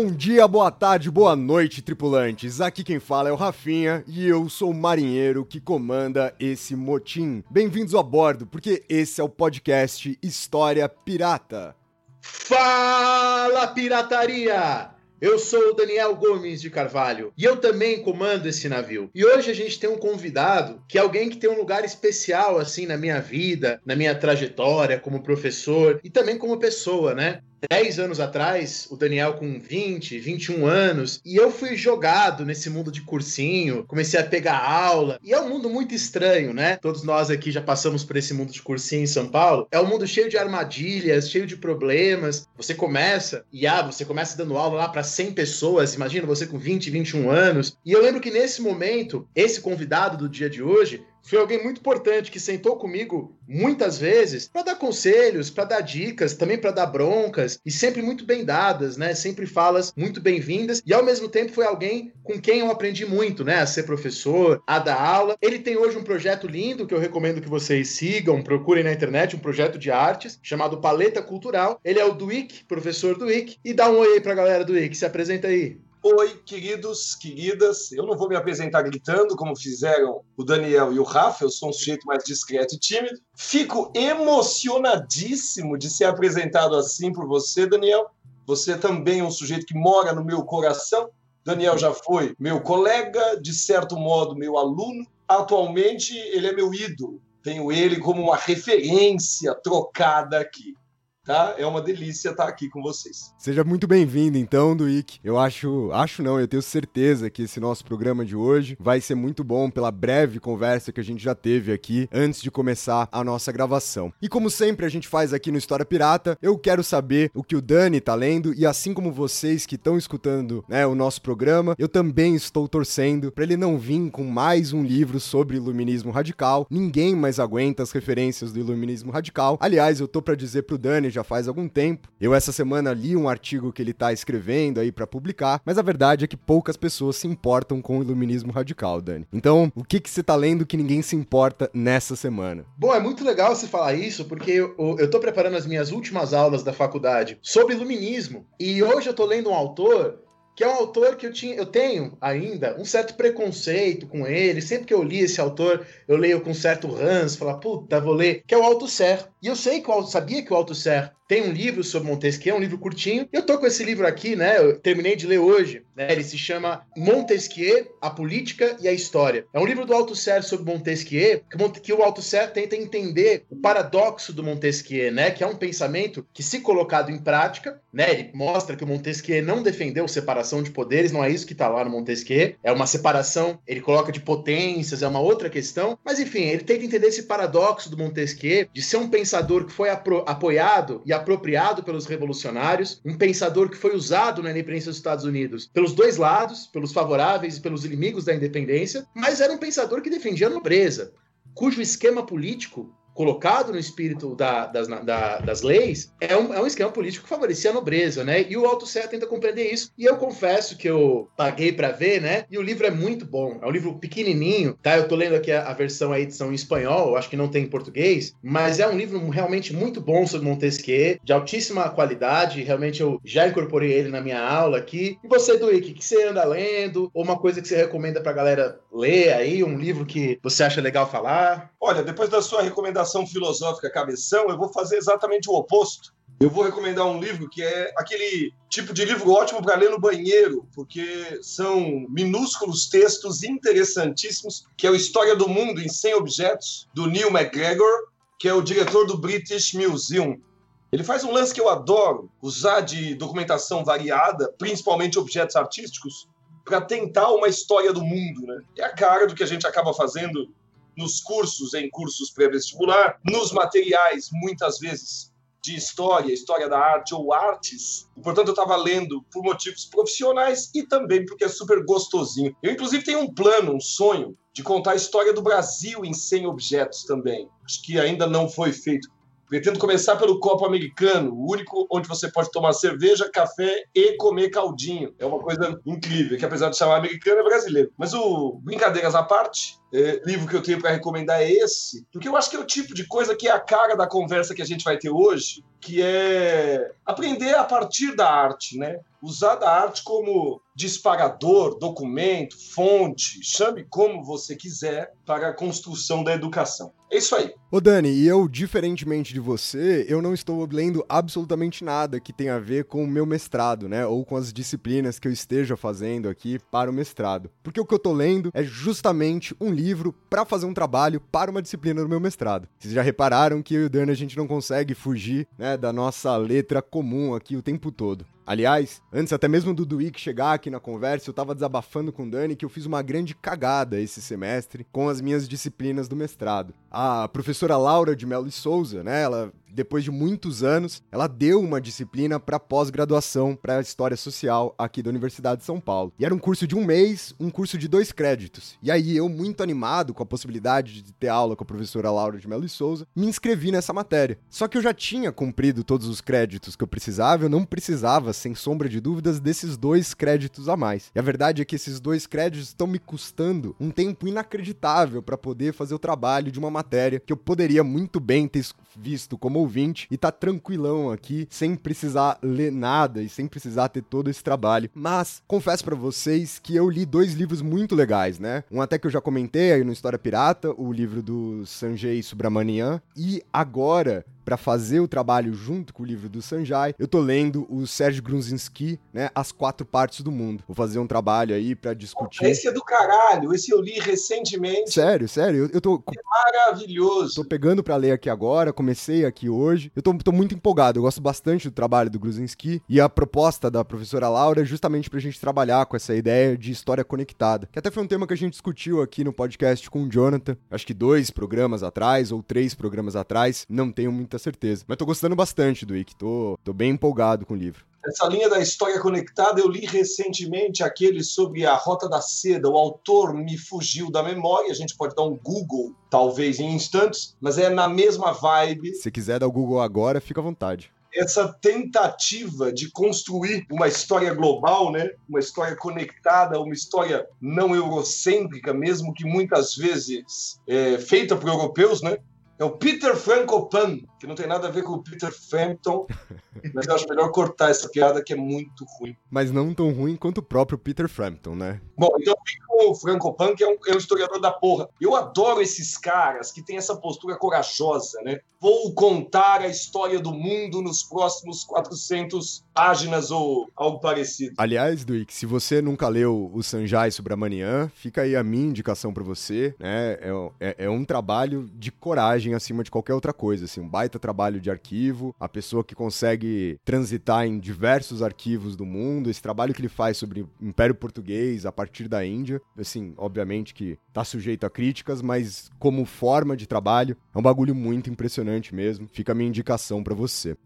Bom dia, boa tarde, boa noite, tripulantes. Aqui quem fala é o Rafinha e eu sou o marinheiro que comanda esse motim. Bem-vindos a bordo, porque esse é o podcast História Pirata. Fala, pirataria! Eu sou o Daniel Gomes de Carvalho e eu também comando esse navio. E hoje a gente tem um convidado que é alguém que tem um lugar especial assim na minha vida, na minha trajetória como professor e também como pessoa, né? 10 anos atrás, o Daniel com 20, 21 anos, e eu fui jogado nesse mundo de cursinho, comecei a pegar aula, e é um mundo muito estranho, né? Todos nós aqui já passamos por esse mundo de cursinho em São Paulo. É um mundo cheio de armadilhas, cheio de problemas. Você começa, e ah, você começa dando aula lá para 100 pessoas, imagina você com 20, 21 anos. E eu lembro que nesse momento, esse convidado do dia de hoje, foi alguém muito importante que sentou comigo muitas vezes para dar conselhos, para dar dicas, também para dar broncas e sempre muito bem dadas, né? Sempre falas muito bem-vindas e ao mesmo tempo foi alguém com quem eu aprendi muito, né? A ser professor, a dar aula. Ele tem hoje um projeto lindo que eu recomendo que vocês sigam, procurem na internet, um projeto de artes chamado Paleta Cultural. Ele é o Duic, professor Duic, e dá um oi aí pra galera do Duic, se apresenta aí. Oi, queridos, queridas. Eu não vou me apresentar gritando como fizeram o Daniel e o Rafa, eu sou um sujeito mais discreto e tímido. Fico emocionadíssimo de ser apresentado assim por você, Daniel. Você também é um sujeito que mora no meu coração. Daniel já foi meu colega, de certo modo, meu aluno. Atualmente, ele é meu ídolo. Tenho ele como uma referência trocada aqui tá? É uma delícia estar aqui com vocês. Seja muito bem-vindo, então, Duik. Eu acho, acho não, eu tenho certeza que esse nosso programa de hoje vai ser muito bom pela breve conversa que a gente já teve aqui antes de começar a nossa gravação. E como sempre a gente faz aqui no História Pirata, eu quero saber o que o Dani tá lendo e assim como vocês que estão escutando, né, o nosso programa, eu também estou torcendo para ele não vir com mais um livro sobre iluminismo radical. Ninguém mais aguenta as referências do iluminismo radical. Aliás, eu tô para dizer pro Dani já faz algum tempo. Eu essa semana li um artigo que ele tá escrevendo aí para publicar, mas a verdade é que poucas pessoas se importam com o iluminismo radical, Dani. Então, o que que você tá lendo que ninguém se importa nessa semana? Bom, é muito legal você falar isso, porque eu, tô preparando as minhas últimas aulas da faculdade sobre iluminismo. E hoje eu tô lendo um autor que é um autor que eu, tinha, eu tenho ainda um certo preconceito com ele. Sempre que eu li esse autor, eu leio com certo ranço, falar, puta, vou ler, que é o Althusser. E eu sei que o sabia que o Althusser tem um livro sobre Montesquieu, um livro curtinho. Eu tô com esse livro aqui, né? Eu terminei de ler hoje. Né? Ele se chama Montesquieu, a Política e a História. É um livro do Althusser sobre Montesquieu, que, o Althusser tenta entender o paradoxo do Montesquieu, né? Que é um pensamento que, se colocado em prática, né? Ele mostra que o Montesquieu não defendeu separação de poderes, não é isso que tá lá no Montesquieu. É uma separação, ele coloca de potências, é uma outra questão. Mas enfim, ele tenta entender esse paradoxo do Montesquieu de ser um pensador que foi apoiado e apropriado pelos revolucionários, um pensador que foi usado na independência dos Estados Unidos pelos dois lados, pelos favoráveis e pelos inimigos da independência, mas era um pensador que defendia a nobreza, cujo esquema político colocado no espírito da, das, da, das leis, é um, é um esquema político que favorecia a nobreza, né? E o Althusser tenta compreender isso. E eu confesso que eu paguei para ver, né? E o livro é muito bom. É um livro pequenininho, tá? Eu tô lendo aqui a, a versão, a edição em espanhol, acho que não tem em português, mas é um livro realmente muito bom sobre Montesquieu, de altíssima qualidade. Realmente eu já incorporei ele na minha aula aqui. E você, Duíque, o que você anda lendo? Ou uma coisa que você recomenda pra galera ler aí? Um livro que você acha legal falar? Olha, depois da sua recomendação filosófica cabeção, eu vou fazer exatamente o oposto. Eu vou recomendar um livro que é aquele tipo de livro ótimo para ler no banheiro, porque são minúsculos textos interessantíssimos, que é o História do Mundo em 100 Objetos, do Neil MacGregor, que é o diretor do British Museum. Ele faz um lance que eu adoro, usar de documentação variada, principalmente objetos artísticos, para tentar uma história do mundo, né? É a cara do que a gente acaba fazendo nos cursos, em cursos pré-vestibular, nos materiais, muitas vezes de história, história da arte ou artes. E, portanto, eu estava lendo por motivos profissionais e também porque é super gostosinho. Eu, inclusive, tenho um plano, um sonho de contar a história do Brasil em 100 objetos também. Acho que ainda não foi feito. Pretendo começar pelo copo americano, o único onde você pode tomar cerveja, café e comer caldinho. É uma coisa incrível, que apesar de chamar americano, é brasileiro. Mas o brincadeiras à parte, é, livro que eu tenho para recomendar é esse, porque eu acho que é o tipo de coisa que é a cara da conversa que a gente vai ter hoje, que é aprender a partir da arte, né? Usar da arte como disparador, documento, fonte, chame como você quiser para a construção da educação. É isso aí. Ô Dani, e eu, diferentemente de você, eu não estou lendo absolutamente nada que tenha a ver com o meu mestrado, né? Ou com as disciplinas que eu esteja fazendo aqui para o mestrado. Porque o que eu tô lendo é justamente um livro para fazer um trabalho para uma disciplina do meu mestrado. Vocês já repararam que eu e o Dani a gente não consegue fugir, né, da nossa letra comum aqui o tempo todo. Aliás, antes até mesmo do Duíque chegar aqui na conversa, eu tava desabafando com o Dani que eu fiz uma grande cagada esse semestre com as minhas disciplinas do mestrado. A professora Laura de Melo e Souza, né, ela depois de muitos anos, ela deu uma disciplina para pós-graduação para História Social aqui da Universidade de São Paulo. E era um curso de um mês, um curso de dois créditos. E aí eu, muito animado com a possibilidade de ter aula com a professora Laura de Melo e Souza, me inscrevi nessa matéria. Só que eu já tinha cumprido todos os créditos que eu precisava, eu não precisava, sem sombra de dúvidas, desses dois créditos a mais. E a verdade é que esses dois créditos estão me custando um tempo inacreditável para poder fazer o trabalho de uma matéria que eu poderia muito bem ter visto como ouvinte e tá tranquilão aqui, sem precisar ler nada e sem precisar ter todo esse trabalho. Mas confesso para vocês que eu li dois livros muito legais, né? Um até que eu já comentei aí no História Pirata, o livro do Sanjay Subramanian, e agora para fazer o trabalho junto com o livro do Sanjay, eu tô lendo o Sérgio Grunzinski, né, As Quatro Partes do Mundo. Vou fazer um trabalho aí para discutir. Esse é do caralho, esse eu li recentemente. Sério, sério, eu, eu tô é maravilhoso. Tô pegando para ler aqui agora, comecei aqui hoje. Eu tô, tô muito empolgado, eu gosto bastante do trabalho do Grunzinski e a proposta da professora Laura é justamente pra gente trabalhar com essa ideia de história conectada, que até foi um tema que a gente discutiu aqui no podcast com o Jonathan, acho que dois programas atrás ou três programas atrás, não tenho muita muita certeza. Mas tô gostando bastante do Ick, tô, tô bem empolgado com o livro. Essa linha da história conectada, eu li recentemente aquele sobre a Rota da Seda. O autor me fugiu da memória. A gente pode dar um Google, talvez em instantes, mas é na mesma vibe. Se quiser dar o Google agora, fica à vontade essa tentativa de construir uma história global, né? uma história conectada, uma história não eurocêntrica, mesmo que muitas vezes é, feita por europeus, né? É o Peter Frankopan, que não tem nada a ver com o Peter Frampton, mas eu acho melhor cortar essa piada que é muito ruim. Mas não tão ruim quanto o próprio Peter Frampton, né? Bom, então o Frankopan, que é um, é um historiador da porra. Eu adoro esses caras que têm essa postura corajosa, né? Vou contar a história do mundo nos próximos 400 páginas ou algo parecido. Aliás, Duik, se você nunca leu o Sanjay Subramanian, fica aí a minha indicação para você, né? É, é, é um trabalho de coragem acima de qualquer outra coisa, assim, um baita trabalho de arquivo, a pessoa que consegue transitar em diversos arquivos do mundo, esse trabalho que ele faz sobre o Império Português a partir da Índia, assim, obviamente que tá sujeito a críticas, mas como forma de trabalho, é um bagulho muito impressionante mesmo. Fica a minha indicação para você.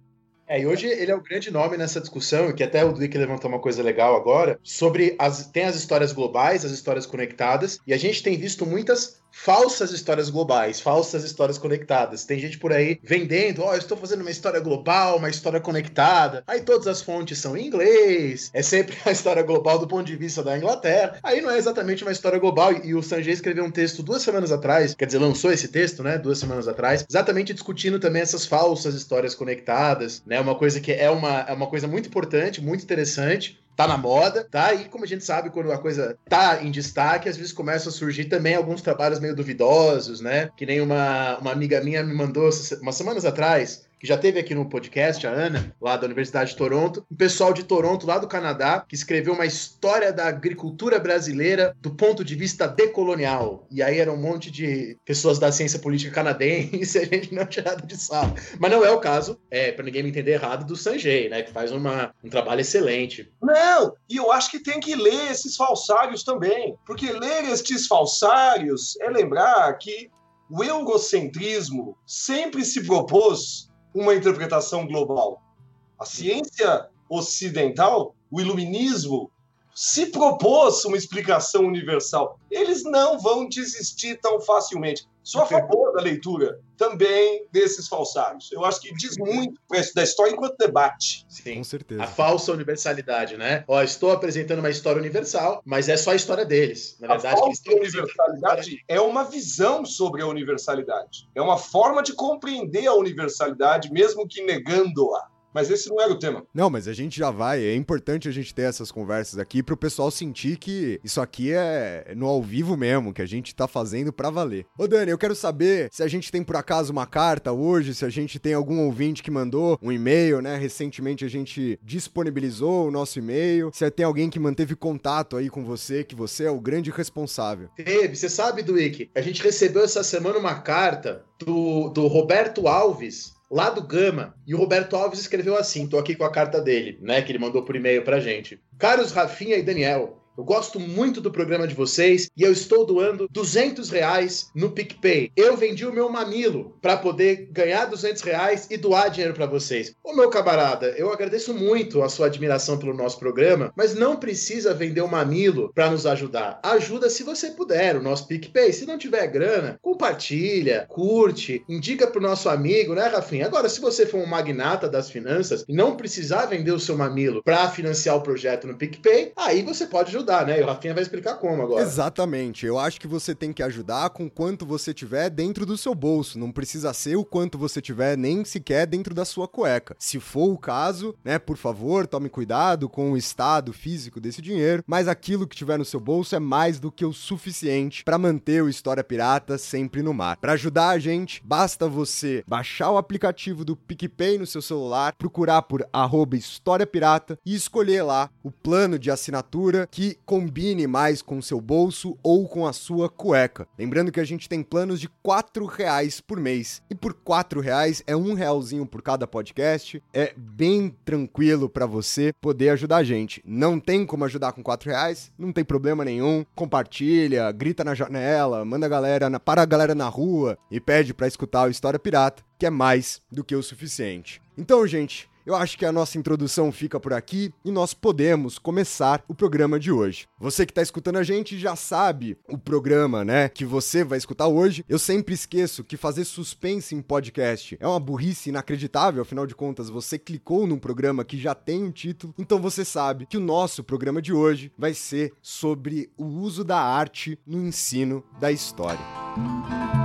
É, e hoje ele é o grande nome nessa discussão, que até o Dwick levantou uma coisa legal agora, sobre as. Tem as histórias globais, as histórias conectadas, e a gente tem visto muitas falsas histórias globais, falsas histórias conectadas. Tem gente por aí vendendo, ó, oh, estou fazendo uma história global, uma história conectada. Aí todas as fontes são em inglês, é sempre a história global do ponto de vista da Inglaterra. Aí não é exatamente uma história global. E o Sanjay escreveu um texto duas semanas atrás, quer dizer, lançou esse texto, né, duas semanas atrás, exatamente discutindo também essas falsas histórias conectadas, né, uma coisa que é uma, é uma coisa muito importante, muito interessante, tá na moda, tá? E como a gente sabe, quando a coisa tá em destaque, às vezes começam a surgir também alguns trabalhos meio duvidosos, né? Que nem uma, uma amiga minha me mandou umas semanas atrás, que já teve aqui no podcast, a Ana, lá da Universidade de Toronto, um pessoal de Toronto, lá do Canadá, que escreveu uma história da agricultura brasileira do ponto de vista decolonial. E aí era um monte de pessoas da ciência política canadense, a gente não tinha nada de sala. Mas não é o caso, é, para ninguém me entender errado, do Sanjay, né, que faz uma, um trabalho excelente. Não, e eu acho que tem que ler esses falsários também, porque ler estes falsários é lembrar que o eurocentrismo sempre se propôs uma interpretação global. A ciência ocidental, o iluminismo, se propôs uma explicação universal. Eles não vão desistir tão facilmente. Sou a favor da leitura também desses falsários. Eu acho que diz muito da história enquanto debate. Sim. Com certeza. A falsa universalidade, né? Ó, estou apresentando uma história universal, mas é só a história deles. Na verdade, a falsa universalidade é uma visão sobre a universalidade. É uma forma de compreender a universalidade, mesmo que negando-a. Mas esse não era o tema. Não, mas a gente já vai. É importante a gente ter essas conversas aqui pro pessoal sentir que isso aqui é no ao vivo mesmo, que a gente tá fazendo pra valer. Ô Dani, eu quero saber se a gente tem por acaso uma carta hoje, se a gente tem algum ouvinte que mandou um e-mail, né? Recentemente a gente disponibilizou o nosso e-mail. Se tem alguém que manteve contato aí com você, que você é o grande responsável. Teve, você sabe, Duíque, a gente recebeu essa semana uma carta do, do Roberto Alves, lá do Gama. E o Roberto Alves escreveu assim: tô aqui com a carta dele, né? Que ele mandou por e-mail pra gente. Caros Rafinha e Daniel. Eu gosto muito do programa de vocês e eu estou doando 200 reais no PicPay. Eu vendi o meu mamilo para poder ganhar 200 reais e doar dinheiro para vocês. Ô meu camarada, eu agradeço muito a sua admiração pelo nosso programa, mas não precisa vender o mamilo para nos ajudar. Ajuda se você puder, o nosso PicPay. Se não tiver grana, compartilha, curte, indica pro nosso amigo, né, Rafinha? Agora, se você for um magnata das finanças e não precisar vender o seu mamilo para financiar o projeto no PicPay, aí você pode ajudar ajudar, né? E o Rafinha vai explicar como agora. Exatamente. Eu acho que você tem que ajudar com quanto você tiver dentro do seu bolso. Não precisa ser o quanto você tiver nem sequer dentro da sua cueca. Se for o caso, né, por favor, tome cuidado com o estado físico desse dinheiro, mas aquilo que tiver no seu bolso é mais do que o suficiente para manter o História Pirata sempre no mar. Para ajudar a gente, basta você baixar o aplicativo do PicPay no seu celular, procurar por arroba História Pirata e escolher lá o plano de assinatura combine mais com seu bolso ou com a sua cueca. Lembrando que a gente tem planos de R$ reais por mês. E por R$ reais é um realzinho por cada podcast. É bem tranquilo para você poder ajudar a gente. Não tem como ajudar com R$ reais? Não tem problema nenhum. Compartilha, grita na janela, manda a galera na, para a galera na rua e pede para escutar o História Pirata, que é mais do que o suficiente. Então, gente, eu acho que a nossa introdução fica por aqui e nós podemos começar o programa de hoje. Você que está escutando a gente já sabe o programa, né, que você vai escutar hoje. Eu sempre esqueço que fazer suspense em podcast é uma burrice inacreditável, afinal de contas, você clicou num programa que já tem um título, então você sabe que o nosso programa de hoje vai ser sobre o uso da arte no ensino da história. Música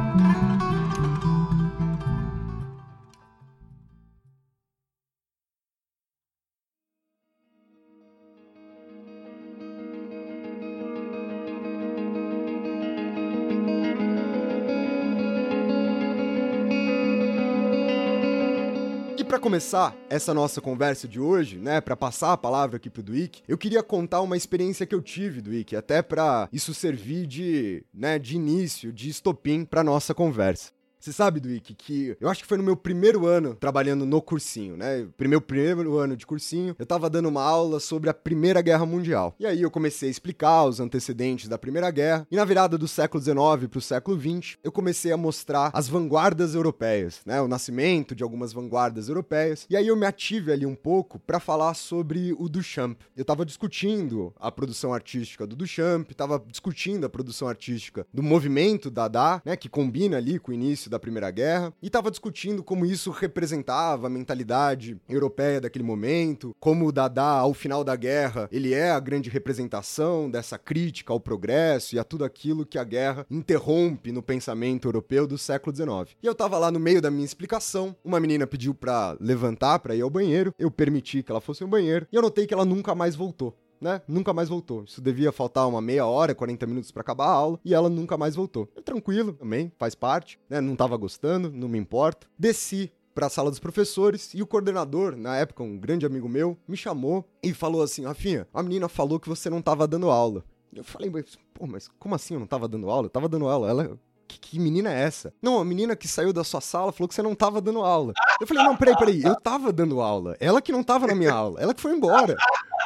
para começar essa nossa conversa de hoje, né, para passar a palavra aqui pro Duik, eu queria contar uma experiência que eu tive, Duik, até para isso servir de, né, de início, de estopim para nossa conversa. Você sabe, Duik, que eu acho que foi no meu primeiro ano trabalhando no cursinho, né? Meu primeiro ano de cursinho, eu tava dando uma aula sobre a Primeira Guerra Mundial. E aí eu comecei a explicar os antecedentes da Primeira Guerra. E na virada do século XIX pro século XX, eu comecei a mostrar as vanguardas europeias, né? O nascimento de algumas vanguardas europeias. E aí eu me ative ali um pouco para falar sobre o Duchamp. Eu tava discutindo a produção artística do Duchamp, tava discutindo a produção artística do movimento Dada, né? Que combina ali com o início início da Primeira Guerra, e estava discutindo como isso representava a mentalidade europeia daquele momento, como o Dada, ao final da guerra, ele é a grande representação dessa crítica ao progresso e a tudo aquilo que a guerra interrompe no pensamento europeu do século XIX. E eu estava lá no meio da minha explicação, uma menina pediu para levantar para ir ao banheiro, eu permiti que ela fosse ao banheiro, e eu notei que ela nunca mais voltou né? Nunca mais voltou. Isso devia faltar uma meia hora, 40 minutos para acabar a aula, e ela nunca mais voltou. tranquilo também, faz parte, né? Não tava gostando, não me importa. Desci para a sala dos professores e o coordenador, na época um grande amigo meu, me chamou e falou assim: Rafinha, a menina falou que você não tava dando aula. Eu falei, pô, mas como assim eu não tava dando aula? Eu tava dando aula. Ela, que, que, menina é essa? Não, a menina que saiu da sua sala falou que você não tava dando aula. Eu falei, não, peraí, peraí, eu tava dando aula. Ela que não tava na minha aula, ela que foi embora.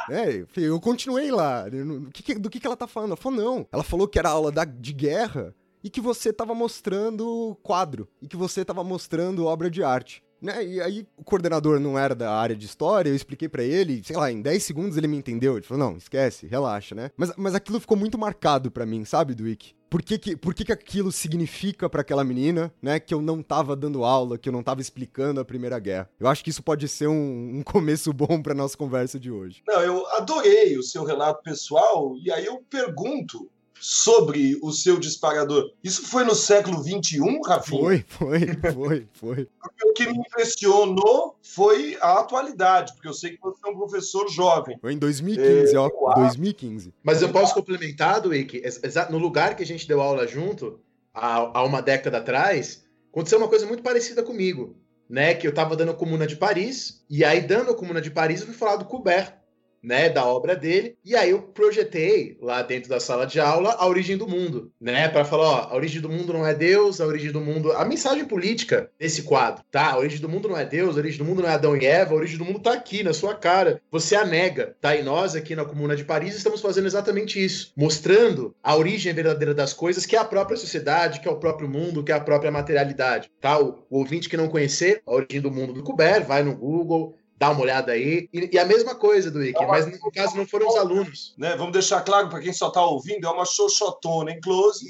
É, eu continuei lá. Do que, que, ela tá falando? Ela falou, não. Ela falou que era aula da, de guerra e que você tava mostrando quadro. E que você tava mostrando obra de arte. Né? E aí o coordenador não era da área de história, eu expliquei para ele, sei lá, em 10 segundos ele me entendeu. Ele falou: "Não, esquece, relaxa, né?". Mas, mas aquilo ficou muito marcado para mim, sabe, Dwick? Por que, que, por que, que aquilo significa para aquela menina, né? Que eu não tava dando aula, que eu não tava explicando a Primeira Guerra. Eu acho que isso pode ser um, um começo bom pra nossa conversa de hoje. Não, eu adorei o seu relato pessoal, e aí eu pergunto sobre o seu disparador. Isso foi no século XXI, Rafinha? Foi, foi, foi, foi. O que me impressionou foi a atualidade, porque eu sei que você é um professor jovem. Foi em 2015, é, ó, 2015. Mas eu posso complementar, Wick, no lugar que a gente deu aula junto, há, há uma década atrás, aconteceu uma coisa muito parecida comigo. Né, que eu estava dando a Comuna de Paris, e aí, dando a Comuna de Paris, eu fui falar do Coubert, né, da obra dele. E aí eu projetei lá dentro da sala de aula a origem do mundo, né, para falar, ó, a origem do mundo não é Deus, a origem do mundo, a mensagem política desse quadro, tá? A origem do mundo não é Deus, a origem do mundo não é Adão e Eva, a origem do mundo tá aqui na sua cara. Você a nega, tá? E nós aqui na Comuna de Paris estamos fazendo exatamente isso, mostrando a origem verdadeira das coisas, que é a própria sociedade, que é o próprio mundo, que é a própria materialidade, tá? O, o ouvinte que não conhecer a origem do mundo do Kuber, vai no Google, dá uma olhada aí. E, e a mesma coisa do Ike, mas no caso não foram os alunos. Né? Vamos deixar claro para quem só está ouvindo, é uma xoxotona em close,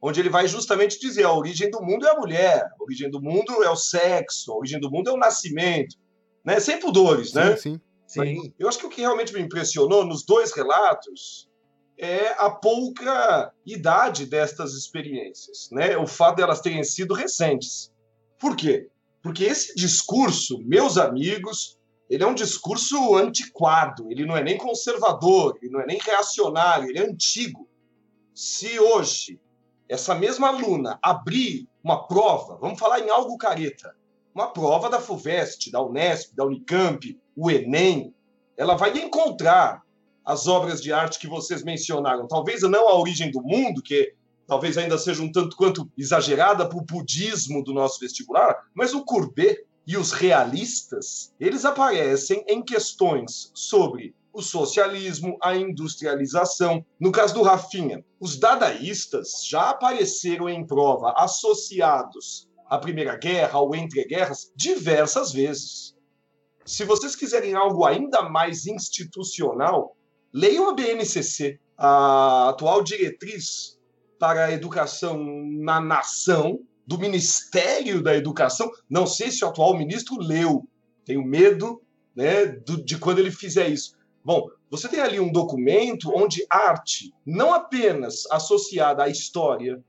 onde ele vai justamente dizer a origem do mundo é a mulher, a origem do mundo é o sexo, a origem do mundo é o nascimento. Né? Sem pudores, né? Sim, sim. Eu acho que o que realmente me impressionou nos dois relatos é a pouca idade destas experiências, né? O fato delas terem sido recentes. Por quê? Porque esse discurso, meus amigos, ele é um discurso antiquado, ele não é nem conservador, ele não é nem reacionário, ele é antigo. Se hoje essa mesma aluna abrir uma prova, vamos falar em algo careta, uma prova da FUVEST, da Unesp, da Unicamp, o Enem, ela vai encontrar as obras de arte que vocês mencionaram. Talvez não a origem do mundo, que talvez ainda seja um tanto quanto exagerada para o budismo do nosso vestibular, mas o Courbet, e os realistas, eles aparecem em questões sobre o socialismo, a industrialização. No caso do Rafinha, os dadaístas já apareceram em prova associados à Primeira Guerra, ao Entre Guerras, diversas vezes. Se vocês quiserem algo ainda mais institucional, leiam a BNCC, a atual diretriz para a educação na nação, do Ministério da Educação. Não sei se o atual ministro leu. Tenho medo né, do, de quando ele fizer isso. Bom, você tem ali um documento onde arte, não apenas associada à história,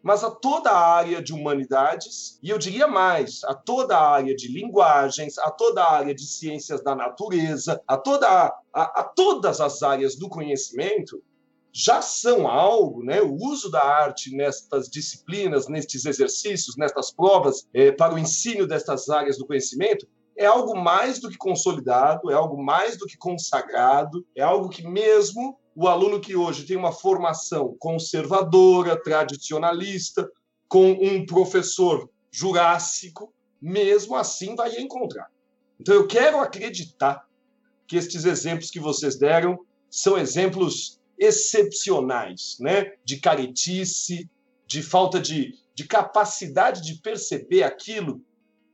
mas a toda a área de humanidades, e eu diria mais, a toda a área de linguagens, a toda a área de ciências da natureza, a, toda a, a, a todas as áreas do conhecimento, já são algo, né? O uso da arte nestas disciplinas, nestes exercícios, nestas provas é, para o ensino destas áreas do conhecimento é algo mais do que consolidado, é algo mais do que consagrado, é algo que mesmo o aluno que hoje tem uma formação conservadora, tradicionalista, com um professor jurássico, mesmo assim vai encontrar. Então eu quero acreditar que estes exemplos que vocês deram são exemplos excepcionais, né? de caretice, de falta de, de capacidade de perceber aquilo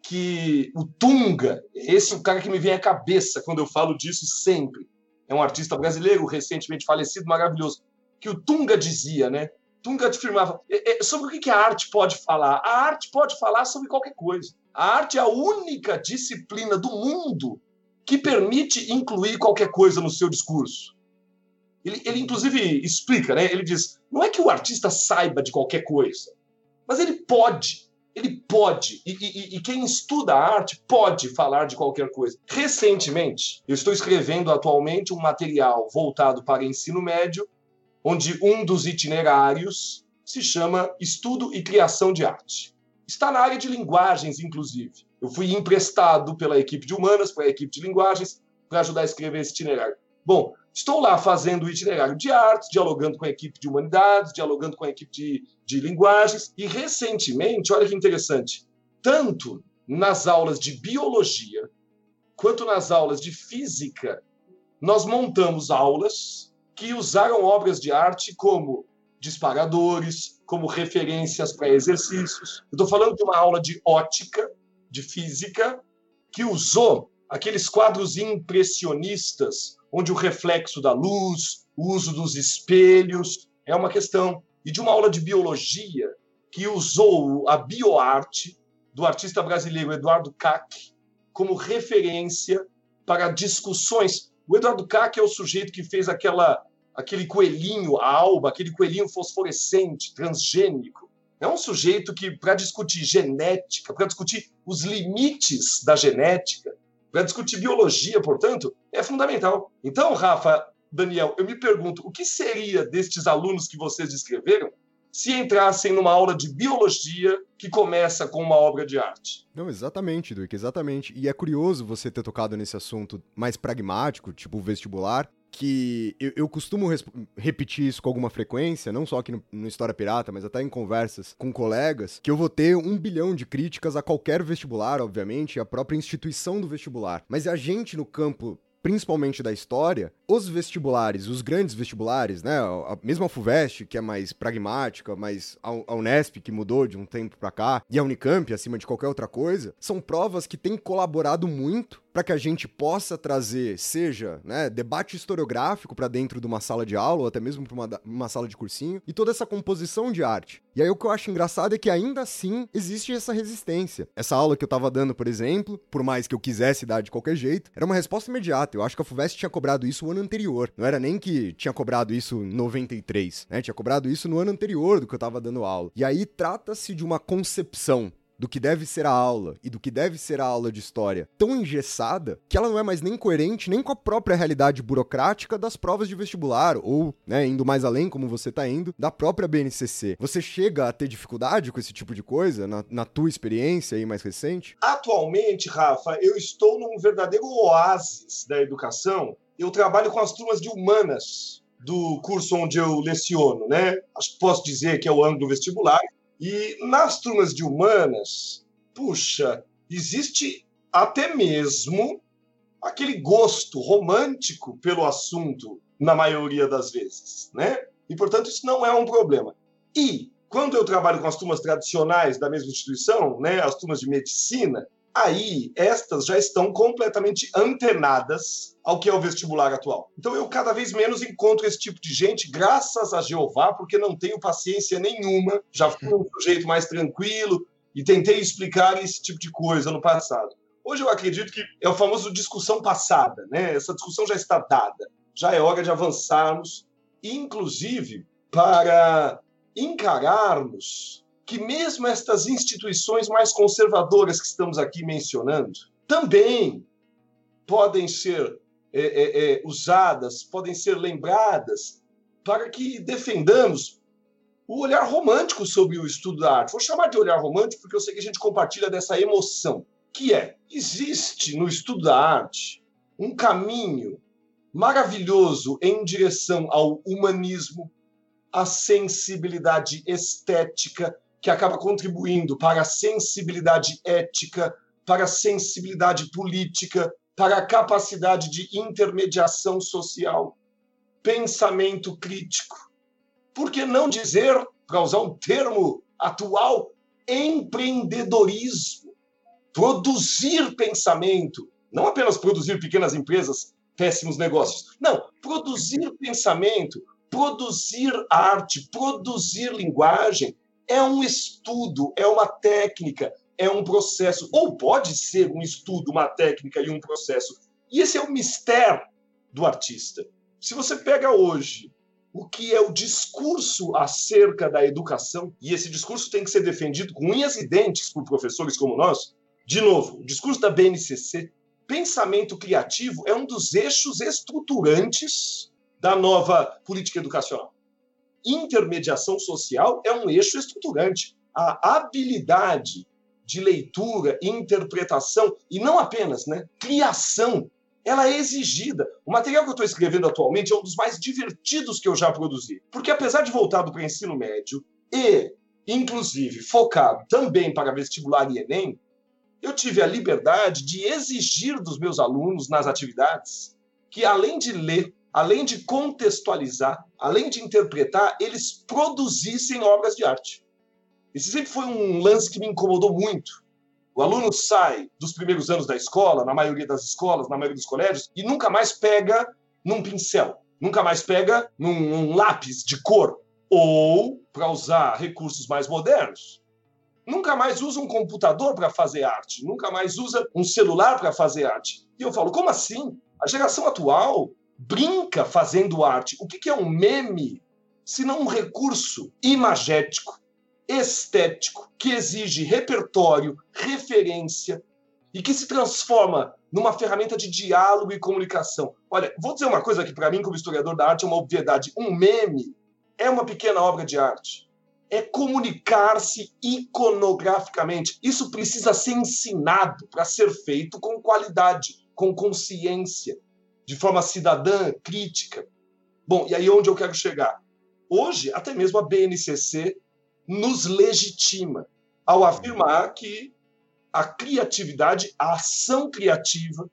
que o Tunga, esse é o cara que me vem à cabeça quando eu falo disso sempre, é um artista brasileiro recentemente falecido, maravilhoso, que o Tunga dizia, né? Tunga afirmava sobre o que a arte pode falar. A arte pode falar sobre qualquer coisa. A arte é a única disciplina do mundo que permite incluir qualquer coisa no seu discurso. Ele, ele inclusive explica, né? Ele diz: não é que o artista saiba de qualquer coisa, mas ele pode. Ele pode, e, e, e, quem estuda a arte pode falar de qualquer coisa. Recentemente, eu estou escrevendo atualmente um material voltado para ensino médio, onde um dos itinerários se chama Estudo e Criação de Arte. Está na área de linguagens, inclusive. Eu fui emprestado pela equipe de humanas, para a equipe de linguagens, para ajudar a escrever esse itinerário. Bom, estou lá fazendo o itinerário de artes, dialogando com a equipe de humanidades, dialogando com a equipe de, de linguagens, e recentemente, olha que interessante, tanto nas aulas de biologia quanto nas aulas de física, nós montamos aulas que usaram obras de arte como disparadores, como referências para exercícios. Estou falando de uma aula de ótica, de física, que usou aqueles quadros impressionistas, onde o reflexo da luz, o uso dos espelhos é uma questão. E de uma aula de biologia, que usou a bioarte do artista brasileiro Eduardo Kac como referência para discussões. O Eduardo Kac é o sujeito que fez aquela aquele coelhinho a alba, aquele coelhinho fosforescente, transgênico. É um sujeito que, para discutir genética, para discutir os limites da genética, para discutir biologia, portanto, é fundamental. Então, Rafa, Daniel, eu me pergunto, o que seria destes alunos que vocês descreveram se entrassem numa aula de biologia que começa com uma obra de arte. Não, exatamente, Duque, exatamente. E é curioso você ter tocado nesse assunto mais pragmático, tipo vestibular, que eu, eu costumo repetir isso com alguma frequência, não só aqui no, no, História Pirata, mas até em conversas com colegas, que eu vou ter um bilhão de críticas a qualquer vestibular, obviamente, a própria instituição do vestibular. Mas a gente no campo principalmente da história, os vestibulares, os grandes vestibulares, né, a mesma FUVEST, que é mais pragmática, mas a Unesp, que mudou de um tempo para cá, e a Unicamp, acima de qualquer outra coisa, são provas que têm colaborado muito para que a gente possa trazer, seja, né, debate historiográfico para dentro de uma sala de aula, ou até mesmo para uma, uma sala de cursinho, e toda essa composição de arte. E aí o que eu acho engraçado é que ainda assim existe essa resistência. Essa aula que eu tava dando, por exemplo, por mais que eu quisesse dar de qualquer jeito, era uma resposta imediata. Eu acho que a FUVEST tinha cobrado isso o ano anterior. Não era nem que tinha cobrado isso em 93, né? Tinha cobrado isso no ano anterior do que eu tava dando aula. E aí trata-se de uma concepção do que deve ser a aula e do que deve ser a aula de história tão engessada que ela não é mais nem coerente nem com a própria realidade burocrática das provas de vestibular ou, né, indo mais além, como você tá indo, da própria BNCC. Você chega a ter dificuldade com esse tipo de coisa na, na tua experiência aí mais recente? Atualmente, Rafa, eu estou num verdadeiro oásis da educação. Eu trabalho com as turmas de humanas do curso onde eu leciono, né? Posso dizer que é o ângulo vestibular e nas turmas de humanas, puxa, existe até mesmo aquele gosto romântico pelo assunto na maioria das vezes, né? E portanto isso não é um problema. E quando eu trabalho com as turmas tradicionais da mesma instituição, né, as turmas de medicina, aí estas já estão completamente antenadas ao que é o vestibular atual. Então eu cada vez menos encontro esse tipo de gente, graças a Jeová, porque não tenho paciência nenhuma, já fui um sujeito mais tranquilo e tentei explicar esse tipo de coisa no passado. Hoje eu acredito que é o famoso discussão passada, né? Essa discussão já está dada. Já é hora de avançarmos, inclusive para encararmos que mesmo estas instituições mais conservadoras que estamos aqui mencionando também podem ser é, é, é, usadas, podem ser lembradas para que defendamos o olhar romântico sobre o estudo da arte. Vou chamar de olhar romântico porque eu sei que a gente compartilha dessa emoção, que é, existe no estudo da arte um caminho maravilhoso em direção ao humanismo, à sensibilidade estética, que acaba contribuindo para a sensibilidade ética, para a sensibilidade política, para a capacidade de intermediação social, pensamento crítico. Por que não dizer, para usar um termo atual, empreendedorismo? Produzir pensamento, não apenas produzir pequenas empresas, péssimos negócios. Não, produzir pensamento, produzir arte, produzir linguagem, é um estudo, é uma técnica, é um processo, ou pode ser um estudo, uma técnica e um processo. E esse é o mistério do artista. Se você pega hoje o que é o discurso acerca da educação, e esse discurso tem que ser defendido com unhas e dentes por professores como nós, de novo, o discurso da BNCC, pensamento criativo é um dos eixos estruturantes da nova política educacional intermediação social é um eixo estruturante. A habilidade de leitura, interpretação e não apenas, né, criação, ela é exigida. O material que eu estou escrevendo atualmente é um dos mais divertidos que eu já produzi, porque apesar de voltado para ensino médio e, inclusive, focado também para vestibular e Enem, eu tive a liberdade de exigir dos meus alunos nas atividades que, além de ler, além de contextualizar, além de interpretar, eles produzissem obras de arte. Esse sempre foi um lance que me incomodou muito. O aluno sai dos primeiros anos da escola, na maioria das escolas, na maioria dos colégios, e nunca mais pega num pincel, nunca mais pega num, num lápis de cor, ou, para usar recursos mais modernos, nunca mais usa um computador para fazer arte, nunca mais usa um celular para fazer arte. E eu falo, como assim? A geração atual brinca fazendo arte. O que é um meme se não um recurso imagético, estético, que exige repertório, referência e que se transforma numa ferramenta de diálogo e comunicação? Olha, vou dizer uma coisa que para mim, como historiador da arte, é uma obviedade. Um meme é uma pequena obra de arte. É comunicar-se iconograficamente. Isso precisa ser ensinado para ser feito com qualidade, com consciência, de forma cidadã, crítica. Bom, e aí onde eu quero chegar? Hoje, até mesmo a BNCC nos legitima ao afirmar que a criatividade, a ação criativa,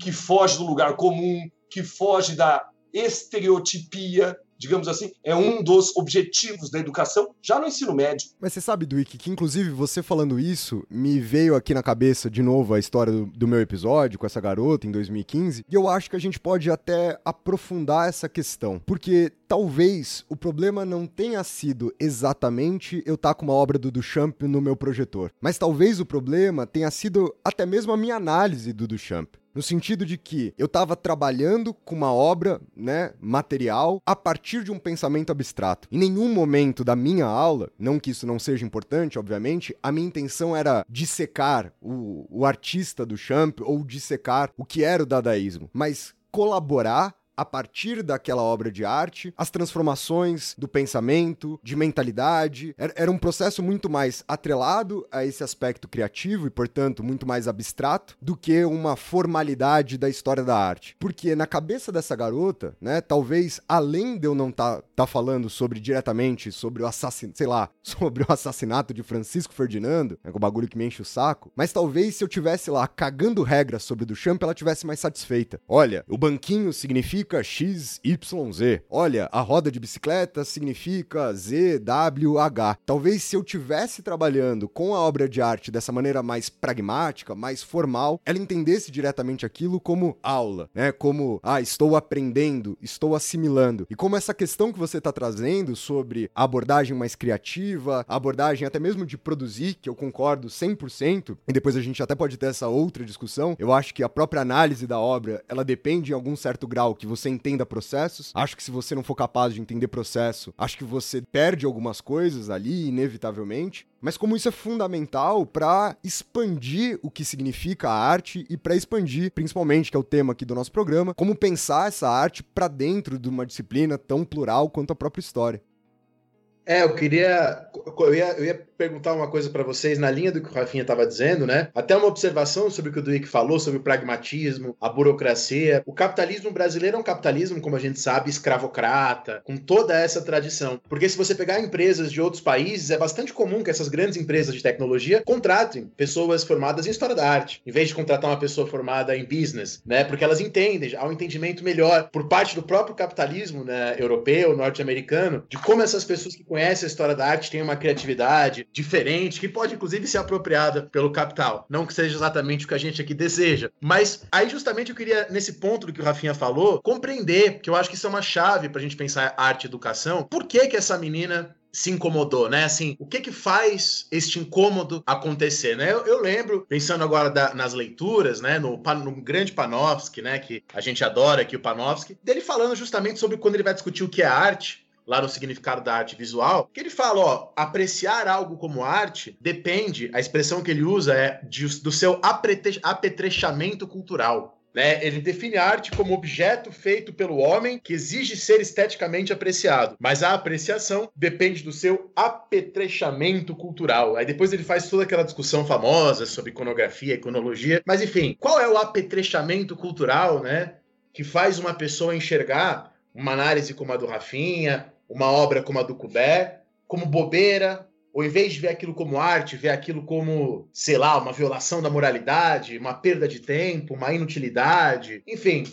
que foge do lugar comum, que foge da estereotipia, digamos assim, é um dos objetivos da educação já no ensino médio. Mas você sabe, Duik, que inclusive você falando isso, me veio aqui na cabeça de novo a história do, do, meu episódio com essa garota em 2015, e eu acho que a gente pode até aprofundar essa questão, porque talvez o problema não tenha sido exatamente eu estar tá com uma obra do Duchamp no meu projetor, mas talvez o problema tenha sido até mesmo a minha análise do Duchamp. No sentido de que eu estava trabalhando com uma obra, né, material, a partir de um pensamento abstrato. Em nenhum momento da minha aula, não que isso não seja importante, obviamente, a minha intenção era dissecar o, o artista do Champ ou dissecar o que era o dadaísmo, mas colaborar a partir daquela obra de arte, as transformações do pensamento, de mentalidade. Era um processo muito mais atrelado a esse aspecto criativo e, portanto, muito mais abstrato do que uma formalidade da história da arte. Porque na cabeça dessa garota, né, talvez além de eu não estar tá, tá falando sobre diretamente sobre o assassinato, sei lá, sobre o assassinato de Francisco Ferdinando, é né, o bagulho que me enche o saco, mas talvez se eu tivesse lá cagando regras sobre o Duchamp, ela tivesse mais satisfeita. Olha, o banquinho significa significa XYZ. Olha, a roda de bicicleta significa ZWH. Talvez se eu tivesse trabalhando com a obra de arte dessa maneira mais pragmática, mais formal, ela entendesse diretamente aquilo como aula, né? Como, ah, estou aprendendo, estou assimilando. E como essa questão que você está trazendo sobre a abordagem mais criativa, a abordagem até mesmo de produzir, que eu concordo 100%, e depois a gente até pode ter essa outra discussão, eu acho que a própria análise da obra, ela depende em algum certo grau que você entenda processos. Acho que se você não for capaz de entender processo, acho que você perde algumas coisas ali, inevitavelmente. Mas como isso é fundamental para expandir o que significa a arte e para expandir, principalmente, que é o tema aqui do nosso programa, como pensar essa arte para dentro de uma disciplina tão plural quanto a própria história. É, eu queria. Eu ia, eu ia perguntar uma coisa para vocês na linha do que o Rafinha estava dizendo, né? Até uma observação sobre o que o Duick falou, sobre o pragmatismo, a burocracia. O capitalismo brasileiro é um capitalismo, como a gente sabe, escravocrata, com toda essa tradição. Porque se você pegar empresas de outros países, é bastante comum que essas grandes empresas de tecnologia contratem pessoas formadas em história da arte, em vez de contratar uma pessoa formada em business, né? Porque elas entendem, há um entendimento melhor por parte do próprio capitalismo né, europeu, norte-americano, de como essas pessoas que conhecem a história da arte têm uma criatividade, diferente, que pode inclusive ser apropriada pelo capital. Não que seja exatamente o que a gente aqui deseja. Mas aí justamente eu queria, nesse ponto do que o Rafinha falou, compreender, que eu acho que isso é uma chave para a gente pensar arte e educação. Por que que essa menina se incomodou, né? Assim, o que que faz este incômodo acontecer, né? Eu, eu lembro, pensando agora da, nas leituras, né? No, no, grande Panofsky, né? Que a gente adora aqui, o Panofsky, dele falando justamente sobre quando ele vai discutir o que é arte, lá no significado da arte visual, que ele fala, ó, apreciar algo como arte depende, a expressão que ele usa é de, do seu apetrechamento cultural. Né? Ele define a arte como objeto feito pelo homem que exige ser esteticamente apreciado, mas a apreciação depende do seu apetrechamento cultural. Aí depois ele faz toda aquela discussão famosa sobre iconografia, iconologia, mas enfim, qual é o apetrechamento cultural, né? Que faz uma pessoa enxergar uma análise como a do Rafinha, uma obra como a do Courbet, como bobeira, ou em vez de ver aquilo como arte, ver aquilo como, sei lá, uma violação da moralidade, uma perda de tempo, uma inutilidade. Enfim,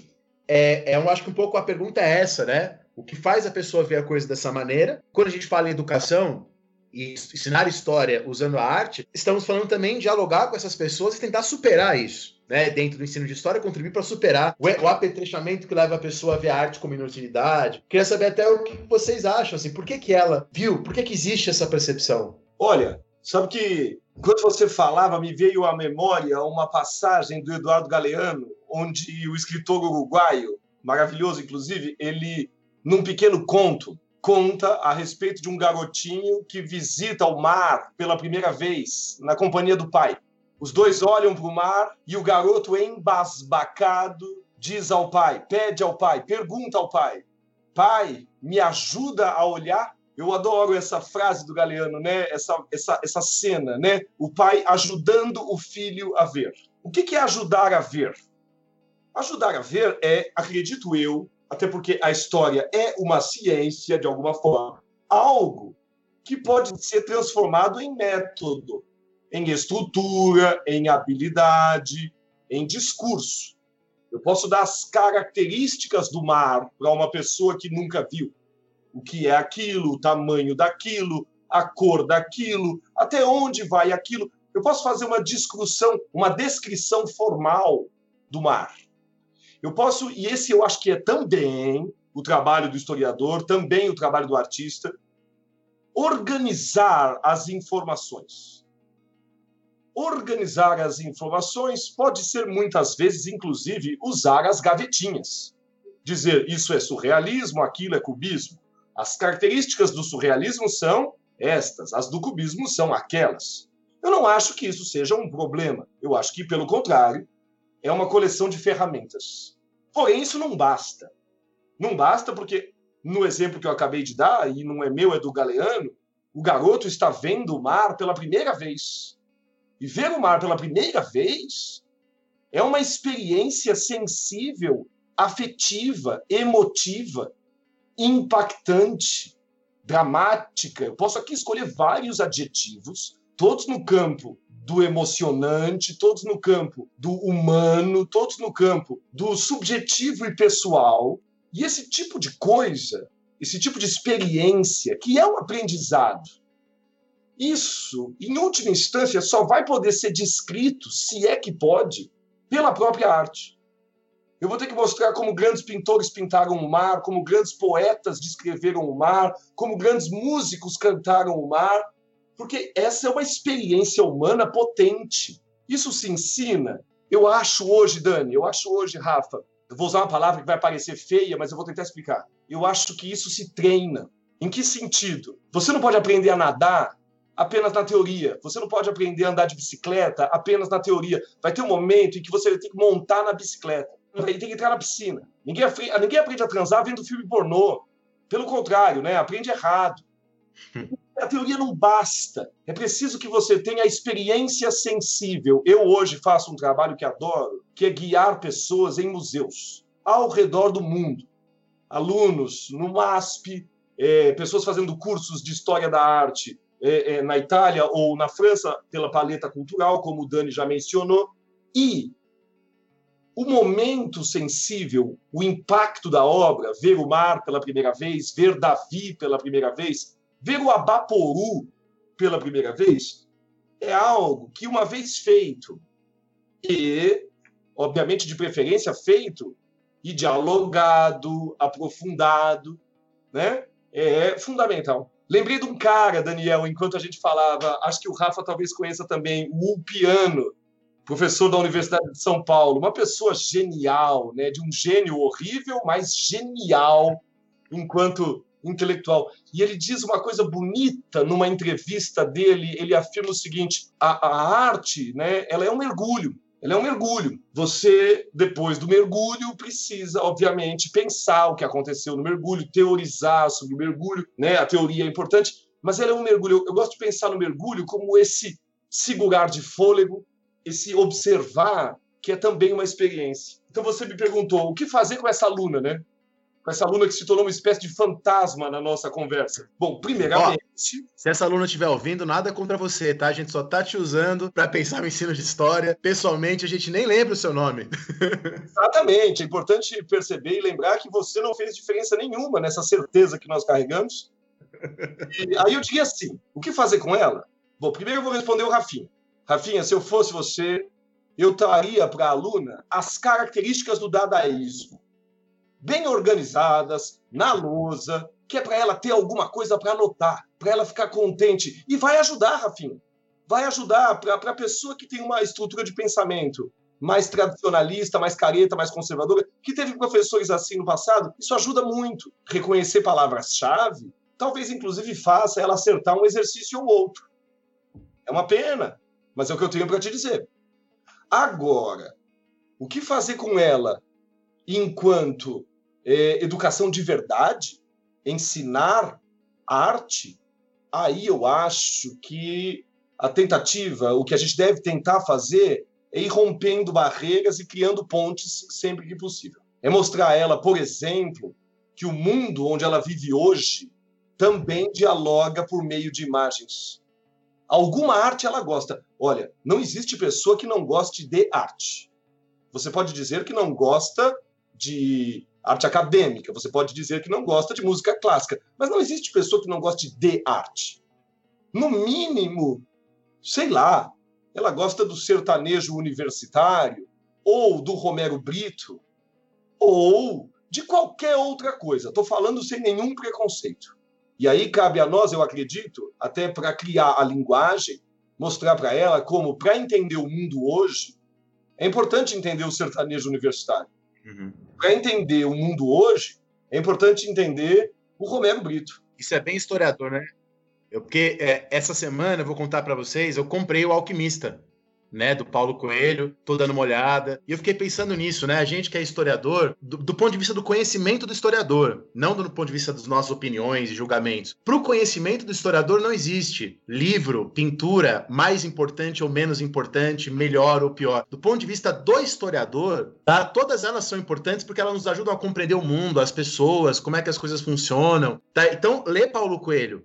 é, é, eu acho que um pouco a pergunta é essa, né? O que faz a pessoa ver a coisa dessa maneira? Quando a gente fala em educação e ensinar história usando a arte, estamos falando também em dialogar com essas pessoas e tentar superar isso. Né, dentro do ensino de história, contribuir para superar o, o apetrechamento que leva a pessoa a ver a arte como inutilidade. Queria saber até o que vocês acham, assim, por que, que ela viu, por que, que existe essa percepção? Olha, sabe que quando você falava, me veio à memória uma passagem do Eduardo Galeano, onde o escritor uruguaio, maravilhoso inclusive, ele, num pequeno conto, conta a respeito de um garotinho que visita o mar pela primeira vez, na companhia do pai. Os dois olham para o mar e o garoto, embasbacado, diz ao pai, pede ao pai, pergunta ao pai: Pai, me ajuda a olhar? Eu adoro essa frase do Galeano, né? Essa, essa, essa cena, né? O pai ajudando o filho a ver. O que é ajudar a ver? Ajudar a ver é, acredito eu, até porque a história é uma ciência de alguma forma, algo que pode ser transformado em método em estrutura, em habilidade, em discurso. Eu posso dar as características do mar para uma pessoa que nunca viu. O que é aquilo, o tamanho daquilo, a cor daquilo, até onde vai aquilo. Eu posso fazer uma discussão, uma descrição formal do mar. Eu posso, e esse eu acho que é também o trabalho do historiador, também o trabalho do artista, organizar as informações Organizar as informações pode ser muitas vezes, inclusive, usar as gavetinhas. Dizer isso é surrealismo, aquilo é cubismo. As características do surrealismo são estas, as do cubismo são aquelas. Eu não acho que isso seja um problema. Eu acho que, pelo contrário, é uma coleção de ferramentas. Porém, isso não basta. Não basta porque, no exemplo que eu acabei de dar, e não é meu, é do Galeano, o garoto está vendo o mar pela primeira vez. E ver o mar pela primeira vez é uma experiência sensível, afetiva, emotiva, impactante, dramática. Eu posso aqui escolher vários adjetivos, todos no campo do emocionante, todos no campo do humano, todos no campo do subjetivo e pessoal. E esse tipo de coisa, esse tipo de experiência, que é um aprendizado, isso, em última instância, só vai poder ser descrito, se é que pode, pela própria arte. Eu vou ter que mostrar como grandes pintores pintaram o mar, como grandes poetas descreveram o mar, como grandes músicos cantaram o mar, porque essa é uma experiência humana potente. Isso se ensina. Eu acho hoje, Dani, eu acho hoje, Rafa, eu vou usar uma palavra que vai parecer feia, mas eu vou tentar explicar. Eu acho que isso se treina. Em que sentido? Você não pode aprender a nadar apenas na teoria. Você não pode aprender a andar de bicicleta apenas na teoria. Vai ter um momento em que você ter que montar na bicicleta. Vai ter que entrar na piscina. Ninguém, ninguém aprende a transar vendo filme pornô. Pelo contrário, né? aprende errado. A teoria não basta. É preciso que você tenha a experiência sensível. Eu hoje faço um trabalho que adoro, que é guiar pessoas em museus ao redor do mundo. Alunos no MASP, é, pessoas fazendo cursos de história da arte, é, é, na Itália ou na França pela paleta cultural, como o Dani já mencionou, e o momento sensível, o impacto da obra, ver o mar pela primeira vez, ver Davi pela primeira vez, ver o Abaporu pela primeira vez, é algo que, uma vez feito, e, obviamente, de preferência, feito e dialogado, aprofundado, né, é fundamental. Lembrei de um cara, Daniel, enquanto a gente falava, acho que o Rafa talvez conheça também, o Ulpiano, professor da Universidade de São Paulo, uma pessoa genial, né, de um gênio horrível, mas genial enquanto intelectual. E ele diz uma coisa bonita numa entrevista dele, ele afirma o seguinte: a, a arte, né, ela é um mergulho. Ela é um mergulho. Você, depois do mergulho, precisa, obviamente, pensar o que aconteceu no mergulho, teorizar sobre o mergulho, né? A teoria é importante, mas ela é um mergulho. Eu gosto de pensar no mergulho como esse segurar de fôlego, esse observar, que é também uma experiência. Então você me perguntou o que fazer com essa aluna, né? Com essa aluna que se tornou uma espécie de fantasma na nossa conversa. Bom, primeiramente. Se essa aluna estiver ouvindo, nada contra você, tá? A gente só tá te usando para pensar no ensino de história. Pessoalmente, a gente nem lembra o seu nome. Exatamente. É importante perceber e lembrar que você não fez diferença nenhuma nessa certeza que nós carregamos. E aí eu diria assim: o que fazer com ela? Bom, primeiro eu vou responder o Rafinha. Rafinha, se eu fosse você, eu traria para a aluna as características do dadaísmo. Bem organizadas, na lousa, que é para ela ter alguma coisa para anotar, para ela ficar contente. E vai ajudar, Rafinha. Vai ajudar para a pessoa que tem uma estrutura de pensamento mais tradicionalista, mais careta, mais conservadora, que teve professores assim no passado. Isso ajuda muito. Reconhecer palavras-chave, talvez inclusive faça ela acertar um exercício ou outro. É uma pena, mas é o que eu tenho para te dizer. Agora, o que fazer com ela enquanto é, educação de verdade? Ensinar arte? Aí eu acho que a tentativa, o que a gente deve tentar fazer é ir rompendo barreiras e criando pontes sempre que possível. É mostrar a ela, por exemplo, que o mundo onde ela vive hoje também dialoga por meio de imagens. Alguma arte ela gosta. Olha, não existe pessoa que não goste de arte. Você pode dizer que não gosta de arte acadêmica, você pode dizer que não gosta de música clássica, mas não existe pessoa que não goste de arte. No mínimo, sei lá, ela gosta do sertanejo universitário, ou do Romero Brito, ou de qualquer outra coisa. Estou falando sem nenhum preconceito. E aí cabe a nós, eu acredito, até para criar a linguagem, mostrar para ela como, para entender o mundo hoje, é importante entender o sertanejo universitário. Uhum. Para entender o mundo hoje, é importante entender o Romero Brito. Isso é bem historiador, né? Eu, porque é, essa semana, eu vou contar para vocês, eu comprei o Alquimista né, do Paulo Coelho, tô dando uma olhada. E eu fiquei pensando nisso, né? A gente que é historiador, do, do ponto de vista do conhecimento do historiador, não do ponto de vista das nossas opiniões e julgamentos. Para o conhecimento do historiador não existe livro, pintura mais importante ou menos importante, melhor ou pior. Do ponto de vista do historiador, tá? Todas elas são importantes porque elas nos ajudam a compreender o mundo, as pessoas, como é que as coisas funcionam, tá? Então, lê Paulo Coelho,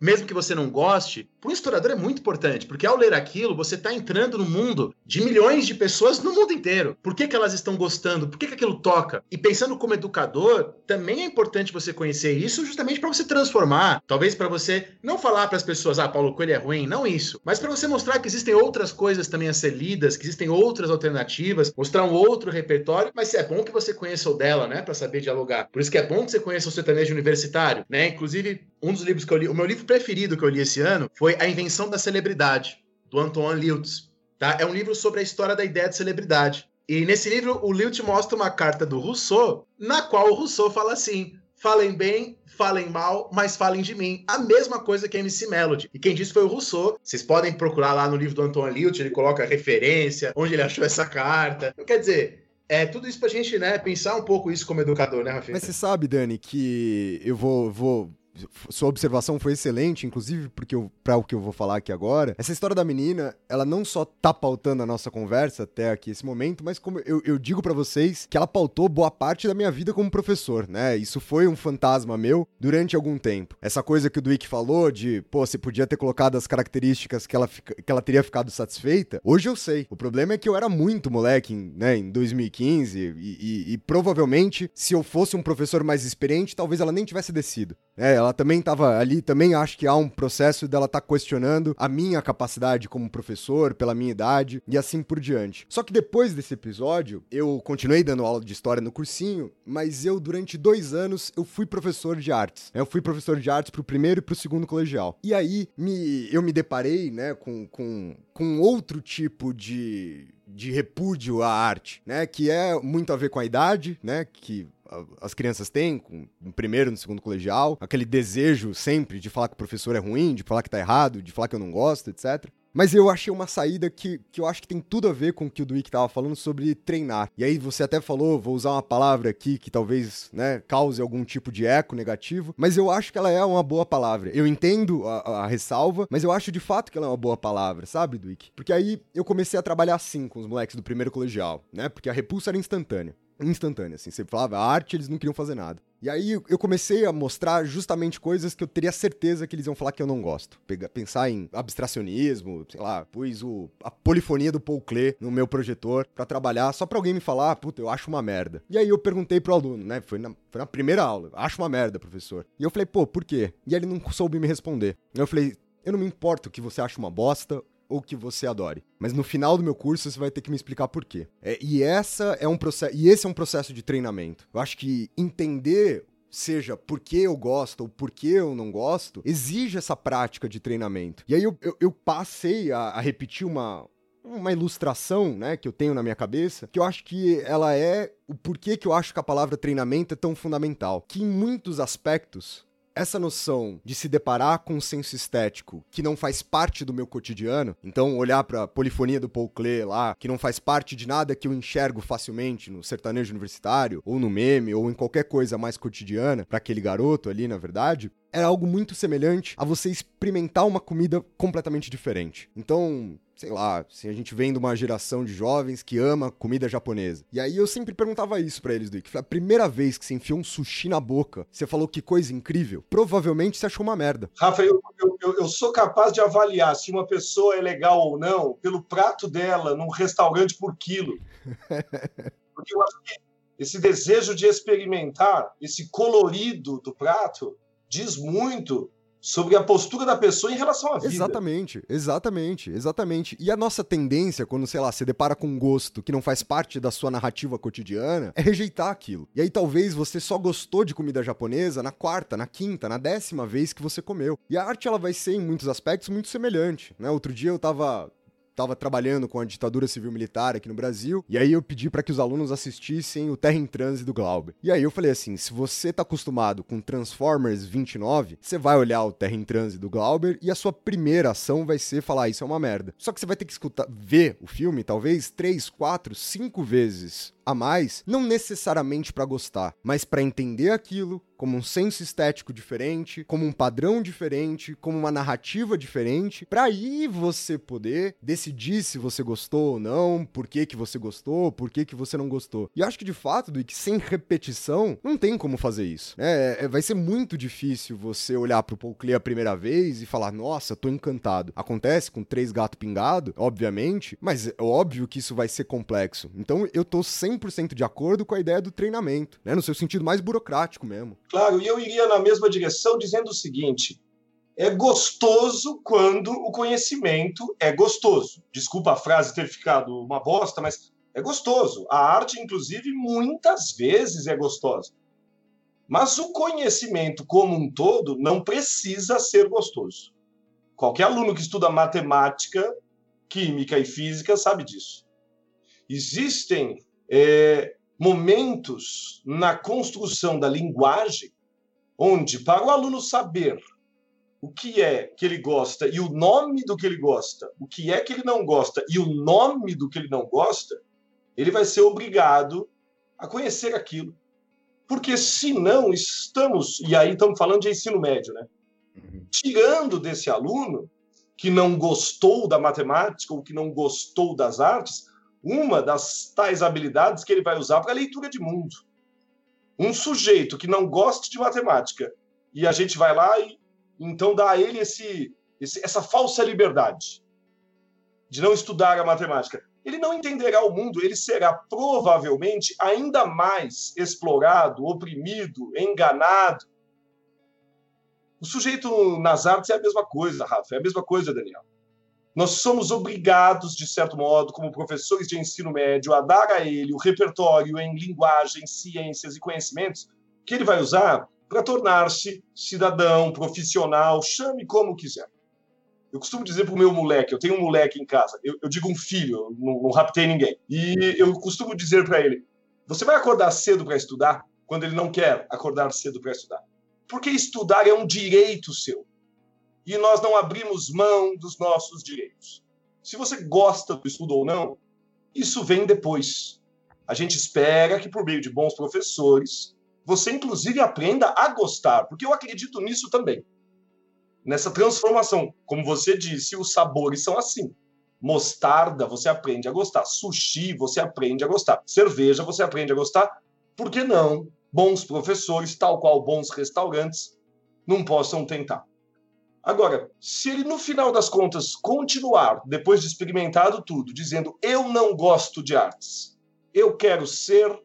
mesmo que você não goste, para o historiador é muito importante, porque ao ler aquilo, você está entrando no mundo de milhões de pessoas no mundo inteiro. Por que, que elas estão gostando? Por que, que aquilo toca? E pensando como educador, também é importante você conhecer isso justamente para você transformar. Talvez para você não falar para as pessoas, ah, Paulo Coelho é ruim, não isso. Mas para você mostrar que existem outras coisas também a ser lidas, que existem outras alternativas, mostrar um outro repertório. Mas é bom que você conheça o dela, né? Para saber dialogar. Por isso que é bom que você conheça o sertanejo universitário, né? Inclusive, um dos livros que eu li, o meu livro preferido que eu li esse ano foi A Invenção da Celebridade, do Antoine Liutz. Tá? É um livro sobre a história da ideia de celebridade. E nesse livro, o Lilt mostra uma carta do Rousseau, na qual o Rousseau fala assim: falem bem, falem mal, mas falem de mim. A mesma coisa que a MC Melody. E quem disse foi o Rousseau. Vocês podem procurar lá no livro do Antoine Lilt, ele coloca referência, onde ele achou essa carta. Então, quer dizer, é tudo isso pra gente, né, pensar um pouco isso como educador, né, Rafinha? Mas você sabe, Dani, que eu vou, vou sua observação foi excelente, inclusive porque para o que eu vou falar aqui agora. Essa história da menina, ela não só tá pautando a nossa conversa até aqui esse momento, mas como eu, eu digo para vocês que ela pautou boa parte da minha vida como professor, né? Isso foi um fantasma meu durante algum tempo. Essa coisa que o Dwick falou de, pô, você podia ter colocado as características que ela, fica, que ela teria ficado satisfeita. Hoje eu sei. O problema é que eu era muito moleque, né, em 2015 e, e, e provavelmente se eu fosse um professor mais experiente, talvez ela nem tivesse descido. É, ela também estava ali, também acho que há um processo dela tá questionando a minha capacidade como professor, pela minha idade e assim por diante. Só que depois desse episódio, eu continuei dando aula de história no cursinho, mas eu, durante dois anos, eu fui professor de artes. Eu fui professor de artes pro primeiro e pro segundo colegial. E aí, me, eu me deparei, né, com, com, com outro tipo de, de repúdio à arte, né? Que é muito a ver com a idade, né? Que as crianças têm, com, no primeiro, no segundo colegial, aquele desejo sempre de falar que o professor é ruim, de falar que tá errado, de falar que eu não gosto, etc. Mas eu achei uma saída que, que eu acho que tem tudo a ver com o que o Duik tava falando sobre treinar. E aí você até falou, vou usar uma palavra aqui que talvez, né, cause algum tipo de eco negativo, mas eu acho que ela é uma boa palavra. Eu entendo a, a ressalva, mas eu acho de fato que ela é uma boa palavra, sabe, Duik? Porque aí eu comecei a trabalhar assim com os moleques do primeiro colegial, né? Porque a repulsa era instantânea instantânea, assim. Você falava arte, eles não queriam fazer nada. E aí eu comecei a mostrar justamente coisas que eu teria certeza que eles iam falar que eu não gosto. Pensar em abstracionismo, sei lá, pus o, a polifonia do Paul Klee no meu projetor para trabalhar, só pra alguém me falar, puta, eu acho uma merda. E aí eu perguntei pro aluno, né? Foi na, foi na primeira aula, acho uma merda, professor. E eu falei, pô, por quê? E ele não soube me responder. Eu falei, eu não me importo que você ache uma bosta ou que você adore. Mas no final do meu curso você vai ter que me explicar por quê. É, e essa é um processo, e esse é um processo de treinamento. Eu acho que entender seja por que eu gosto ou por que eu não gosto, exige essa prática de treinamento. E aí eu, eu, eu passei a, a repetir uma, uma ilustração, né, que eu tenho na minha cabeça, que eu acho que ela é o porquê que eu acho que a palavra treinamento é tão fundamental. Que em muitos aspectos essa noção de se deparar com um senso estético que não faz parte do meu cotidiano, então olhar para a polifonia do Paul Klee lá, que não faz parte de nada que eu enxergo facilmente no sertanejo universitário, ou no meme, ou em qualquer coisa mais cotidiana para aquele garoto ali, na verdade, é algo muito semelhante a você experimentar uma comida completamente diferente. Então, sei lá, se a gente vem de uma geração de jovens que ama comida japonesa. E aí eu sempre perguntava isso para eles, Duke. A primeira vez que você enfiou um sushi na boca, você falou que coisa incrível, provavelmente você achou uma merda. Rafa, eu, eu, eu sou capaz de avaliar se uma pessoa é legal ou não pelo prato dela num restaurante por quilo. Porque eu acho que esse desejo de experimentar, esse colorido do prato, diz muito sobre a postura da pessoa em relação à vida. Exatamente, exatamente, exatamente. E a nossa tendência, quando, sei lá, se depara com um gosto que não faz parte da sua narrativa cotidiana, é rejeitar aquilo. E aí talvez você só gostou de comida japonesa na quarta, na quinta, na décima vez que você comeu. E a arte, ela vai ser, em muitos aspectos, muito semelhante, né? Outro dia eu tava estava trabalhando com a ditadura civil-militar aqui no Brasil, e aí eu pedi para que os alunos assistissem o Terra em Transe do Glauber. E aí eu falei assim, se você tá acostumado com Transformers 29, você vai olhar o Terra em Transe do Glauber e a sua primeira ação vai ser falar, isso é uma merda. Só que você vai ter que escutar, ver o filme, talvez, três, quatro, cinco vezes a mais, não necessariamente para gostar, mas para entender aquilo, como um senso estético diferente, como um padrão diferente, como uma narrativa diferente, para aí você poder decidir se você gostou ou não, por que que você gostou, por que que você não gostou. E acho que de fato, do que sem repetição, não tem como fazer isso. É, é, vai ser muito difícil você olhar pro Paul Klee a primeira vez e falar, nossa, tô encantado. Acontece com três gatos pingados, obviamente, mas é óbvio que isso vai ser complexo. Então eu tô 100% de acordo com a ideia do treinamento, né, no seu sentido mais burocrático mesmo. Claro, e eu iria na mesma direção dizendo o seguinte: é gostoso quando o conhecimento é gostoso. Desculpa a frase ter ficado uma bosta, mas é gostoso. A arte, inclusive, muitas vezes é gostosa. Mas o conhecimento como um todo não precisa ser gostoso. Qualquer aluno que estuda matemática, química e física sabe disso. Existem é, momentos na construção da linguagem onde, para o aluno saber o que é que ele gosta e o nome do que ele gosta, o que é que ele não gosta e o nome do que ele não gosta, ele vai ser obrigado a conhecer aquilo. Porque senão estamos, e aí estamos falando de ensino médio, né? Tirando desse aluno que não gostou da matemática ou que não gostou das artes, uma das tais habilidades que ele vai usar para a leitura de mundo. Um sujeito que não goste de matemática e a gente vai lá e então dá a ele esse, esse, essa falsa liberdade de não estudar a matemática. Ele não entenderá o mundo, ele será provavelmente ainda mais explorado, oprimido, enganado. O sujeito nas artes é a mesma coisa, Rafa, é a mesma coisa, Daniel. Nós somos obrigados, de certo modo, como professores de ensino médio, a dar a ele o repertório em linguagem, ciências e conhecimentos que ele vai usar para tornar-se cidadão, profissional, chame como quiser. Eu costumo dizer para o meu moleque, eu tenho um moleque em casa, eu, eu digo um filho, não, não raptei ninguém, e eu costumo dizer para ele: você vai acordar cedo para estudar quando ele não quer acordar cedo para estudar? Porque estudar é um direito seu e nós não abrimos mão dos nossos direitos. Se você gosta do estudo ou não, isso vem depois. A gente espera que, por meio de bons professores, você inclusive aprenda a gostar, porque eu acredito nisso também. Nessa transformação. Como você disse, os sabores são assim. Mostarda, você aprende a gostar. Sushi, você aprende a gostar. Cerveja, você aprende a gostar. Por que não? Bons professores, tal qual bons restaurantes, não possam tentar. Agora, se ele no final das contas continuar, depois de experimentado tudo, dizendo eu não gosto de artes, eu quero ser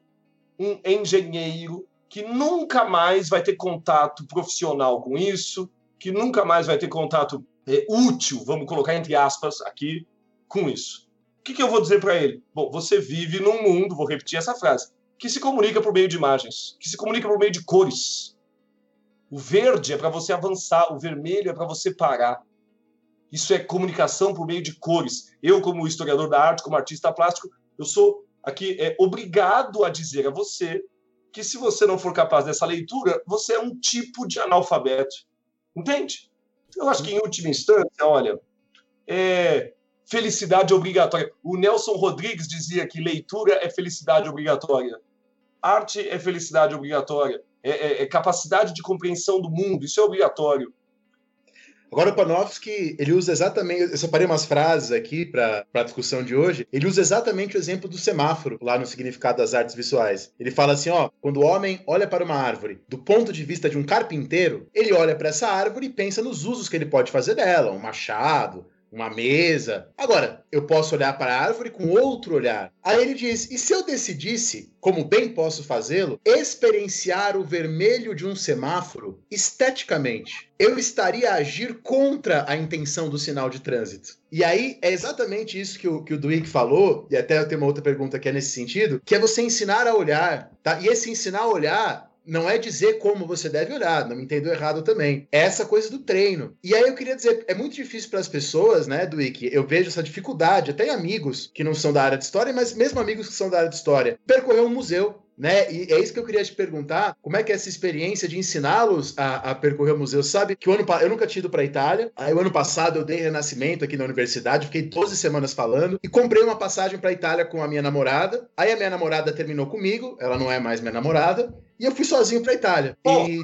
um engenheiro que nunca mais vai ter contato profissional com isso, que nunca mais vai ter contato é, útil, vamos colocar entre aspas aqui, com isso. O que, que eu vou dizer para ele? Bom, você vive num mundo, vou repetir essa frase, que se comunica por meio de imagens, que se comunica por meio de cores. O verde é para você avançar, o vermelho é para você parar. Isso é comunicação por meio de cores. Eu, como historiador da arte, como artista plástico, eu sou aqui é, obrigado a dizer a você que se você não for capaz dessa leitura, você é um tipo de analfabeto. Entende? Eu acho que, em última instância, olha, é, felicidade obrigatória. O Nelson Rodrigues dizia que leitura é felicidade obrigatória. Arte é felicidade obrigatória. É, é, é capacidade de compreensão do mundo. Isso é obrigatório. Agora o Panofsky, ele usa exatamente, eu separei umas frases aqui para a discussão de hoje, ele usa exatamente o exemplo do semáforo lá no significado das artes visuais. Ele fala assim, ó, quando o homem olha para uma árvore do ponto de vista de um carpinteiro, ele olha para essa árvore e pensa nos usos que ele pode fazer dela, um machado, uma mesa. Agora, eu posso olhar para a árvore com outro olhar. Aí ele diz: e se eu decidisse, como bem posso fazê-lo, experienciar o vermelho de um semáforo esteticamente? Eu estaria a agir contra a intenção do sinal de trânsito. E aí é exatamente isso que o, que o Duick falou, e até eu tenho uma outra pergunta que é nesse sentido, que é você ensinar a olhar, tá? E esse ensinar a olhar não é dizer como você deve olhar, não me entendeu errado também. É essa coisa do treino. E aí eu queria dizer, é muito difícil para as pessoas, né, Duik? Eu vejo essa dificuldade, até em amigos que não são da área de história, mas mesmo amigos que são da área de história, percorrer um museu né? E é isso que eu queria te perguntar, como é que é essa experiência de ensiná-los a, a, percorrer o museu? Sabe que o ano eu nunca tinha ido para Itália, aí o ano passado eu dei renascimento aqui na universidade, fiquei 12 semanas falando e comprei uma passagem para Itália com a minha namorada. Aí a minha namorada terminou comigo, ela não é mais minha namorada, e eu fui sozinho para Itália. Oh. E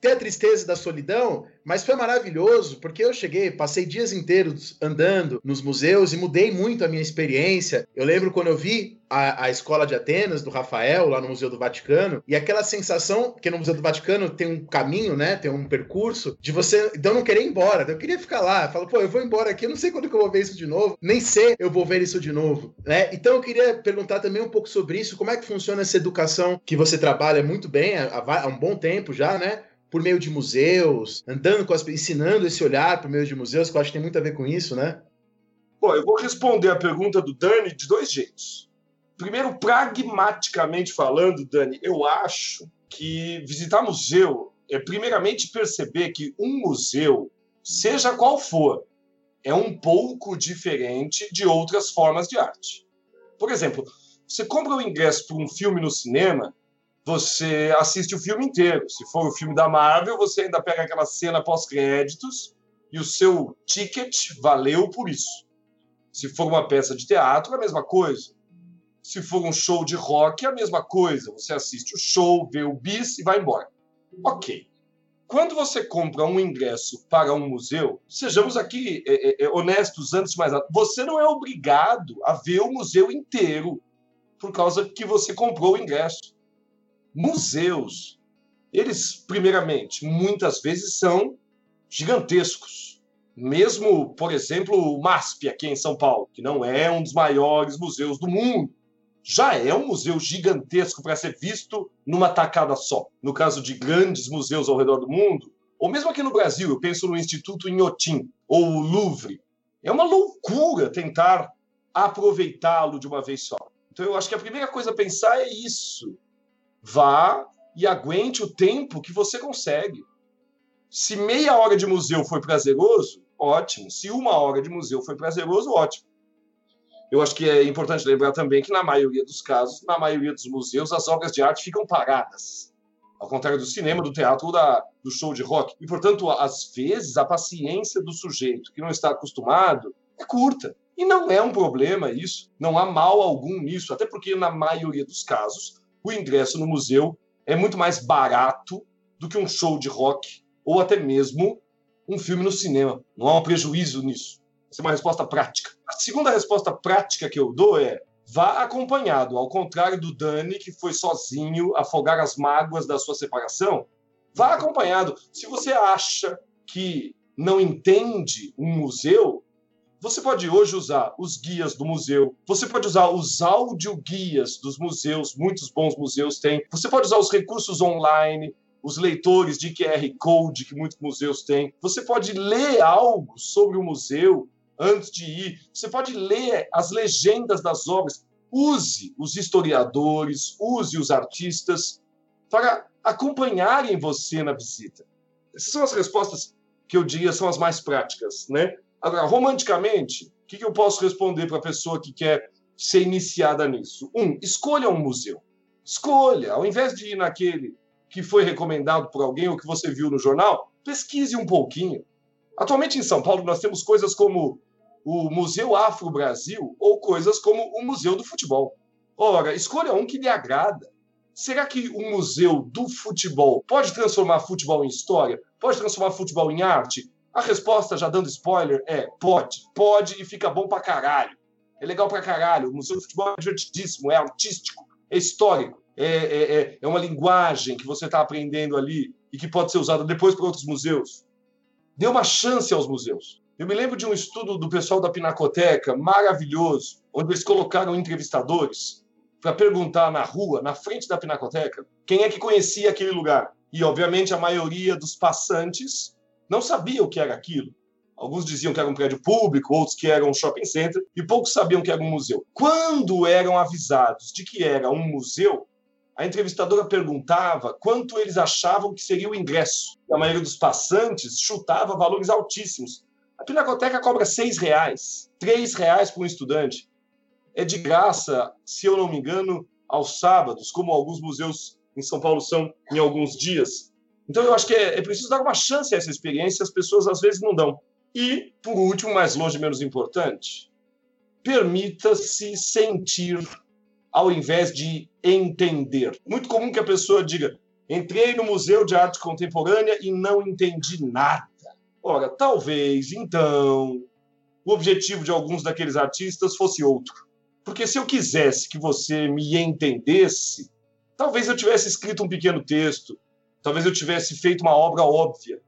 ter a tristeza da solidão, mas foi maravilhoso, porque eu cheguei, passei dias inteiros andando nos museus e mudei muito a minha experiência. Eu lembro quando eu vi a, a escola de Atenas, do Rafael, lá no Museu do Vaticano, e aquela sensação, que no Museu do Vaticano tem um caminho, né, tem um percurso, de você, eu não querer ir embora, eu queria ficar lá, falo, pô, eu vou embora aqui, eu não sei quando que eu vou ver isso de novo, nem sei eu vou ver isso de novo, né? Então eu queria perguntar também um pouco sobre isso, como é que funciona essa educação que você trabalha muito bem há, há um bom tempo já, né? Por meio de museus, andando com as ensinando esse olhar por meio de museus, que eu acho que tem muito a ver com isso, né? Bom, eu vou responder a pergunta do Dani de dois jeitos. Primeiro, pragmaticamente falando, Dani, eu acho que visitar museu é primeiramente perceber que um museu, seja qual for, é um pouco diferente de outras formas de arte. Por exemplo, você compra o ingresso para um filme no cinema, você assiste o filme inteiro. Se for o filme da Marvel, você ainda pega aquela cena pós-créditos e o seu ticket valeu por isso. Se for uma peça de teatro, é a mesma coisa. Se for um show de rock, é a mesma coisa. Você assiste o show, vê o bis e vai embora. Ok. Quando você compra um ingresso para um museu, sejamos aqui é, é, é honestos antes de mais nada, você não é obrigado a ver o museu inteiro por causa que você comprou o ingresso. Museus, eles, primeiramente, muitas vezes são gigantescos. Mesmo, por exemplo, o MASP aqui em São Paulo, que não é um dos maiores museus do mundo, já é um museu gigantesco para ser visto numa tacada só. No caso de grandes museus ao redor do mundo, ou mesmo aqui no Brasil, eu penso no Instituto Inhotim ou o Louvre. É uma loucura tentar aproveitá-lo de uma vez só. Então eu acho que a primeira coisa a pensar é isso. Vá e aguente o tempo que você consegue. Se meia hora de museu foi prazeroso, ótimo. Se uma hora de museu foi prazeroso, ótimo. Eu acho que é importante lembrar também que, na maioria dos casos, na maioria dos museus, as obras de arte ficam paradas. Ao contrário do cinema, do teatro ou da, do show de rock. E, portanto, às vezes, a paciência do sujeito que não está acostumado é curta. E não é um problema isso, não há mal algum nisso, até porque na maioria dos casos o ingresso no museu é muito mais barato do que um show de rock ou até mesmo um filme no cinema. Não há um prejuízo nisso. Essa é uma resposta prática. A segunda resposta prática que eu dou é vá acompanhado, ao contrário do Dani, que foi sozinho afogar as mágoas da sua separação. Vá acompanhado. Se você acha que não entende um museu, você pode hoje usar os guias do museu, você pode usar os audioguias dos museus, muitos bons museus têm, você pode usar os recursos online, os leitores de QR Code que muitos museus têm. Você pode ler algo sobre o museu antes de ir, você pode ler as legendas das obras. Use os historiadores, use os artistas para acompanharem você na visita. Essas são as respostas que eu diria são as mais práticas, né? Agora, romanticamente, o que, que eu posso responder para a pessoa que quer ser iniciada nisso? Um, escolha um museu. Escolha. Ao invés de ir naquele que foi recomendado por alguém ou que você viu no jornal, pesquise um pouquinho. Atualmente em São Paulo nós temos coisas como o Museu Afro Brasil ou coisas como o Museu do Futebol. Ora, escolha um que lhe agrada. Será que o Museu do Futebol pode transformar futebol em história? Pode transformar futebol em arte? A resposta, já dando spoiler, é pode. Pode e fica bom pra caralho. É legal pra caralho. O Museu do Futebol é divertidíssimo, é artístico, é histórico. É, é, é, é uma linguagem que você está aprendendo ali e que pode ser usada depois para outros museus. Dê uma chance aos museus. Eu me lembro de um estudo do pessoal da Pinacoteca, maravilhoso, onde eles colocaram entrevistadores para perguntar na rua, na frente da Pinacoteca, quem é que conhecia aquele lugar. E, obviamente, a maioria dos passantes não sabia o que era aquilo. Alguns diziam que era um prédio público, outros que era um shopping center, e poucos sabiam que era um museu. Quando eram avisados de que era um museu, a entrevistadora perguntava quanto eles achavam que seria o ingresso. E a maioria dos passantes chutava valores altíssimos. A Pinacoteca cobra seis reais, três reais para um estudante. É de graça, se eu não me engano, aos sábados, como alguns museus em São Paulo são em alguns dias. Então, eu acho que é, é preciso dar uma chance a essa experiência, as pessoas às vezes não dão. E, por último, mais longe menos importante, permita-se sentir ao invés de entender. Muito comum que a pessoa diga: entrei no Museu de Arte Contemporânea e não entendi nada. Ora, talvez, então, o objetivo de alguns daqueles artistas fosse outro. Porque se eu quisesse que você me entendesse, talvez eu tivesse escrito um pequeno texto, Talvez eu tivesse feito uma obra óbvia.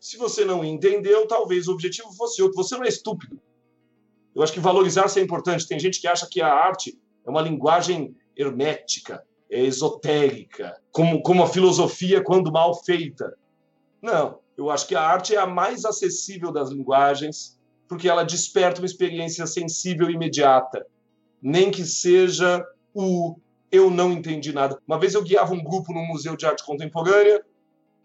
Se você não entendeu, talvez o objetivo fosse outro. Você não é estúpido. Eu acho que valorizar-se é importante. Tem gente que acha que a arte é uma linguagem hermética, é esotérica, como, como a filosofia quando mal feita. Não, eu acho que a arte é a mais acessível das linguagens, porque ela desperta uma experiência sensível e imediata, nem que seja o eu não entendi nada. Uma vez eu guiava um grupo no Museu de Arte Contemporânea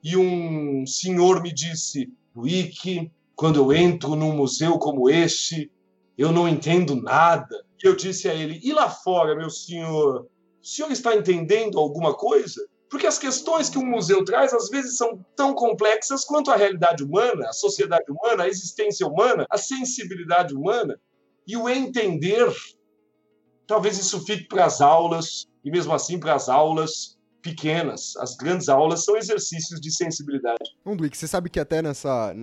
e um senhor me disse: Wiki, quando eu entro num museu como este, eu não entendo nada. E eu disse a ele: E lá fora, meu senhor, o senhor está entendendo alguma coisa? Porque as questões que um museu traz às vezes são tão complexas quanto a realidade humana, a sociedade humana, a existência humana, a sensibilidade humana. E o entender, talvez isso fique para as aulas, e mesmo assim para as aulas pequenas. As grandes aulas são exercícios de sensibilidade. Bom, Dwick, você sabe que até nessa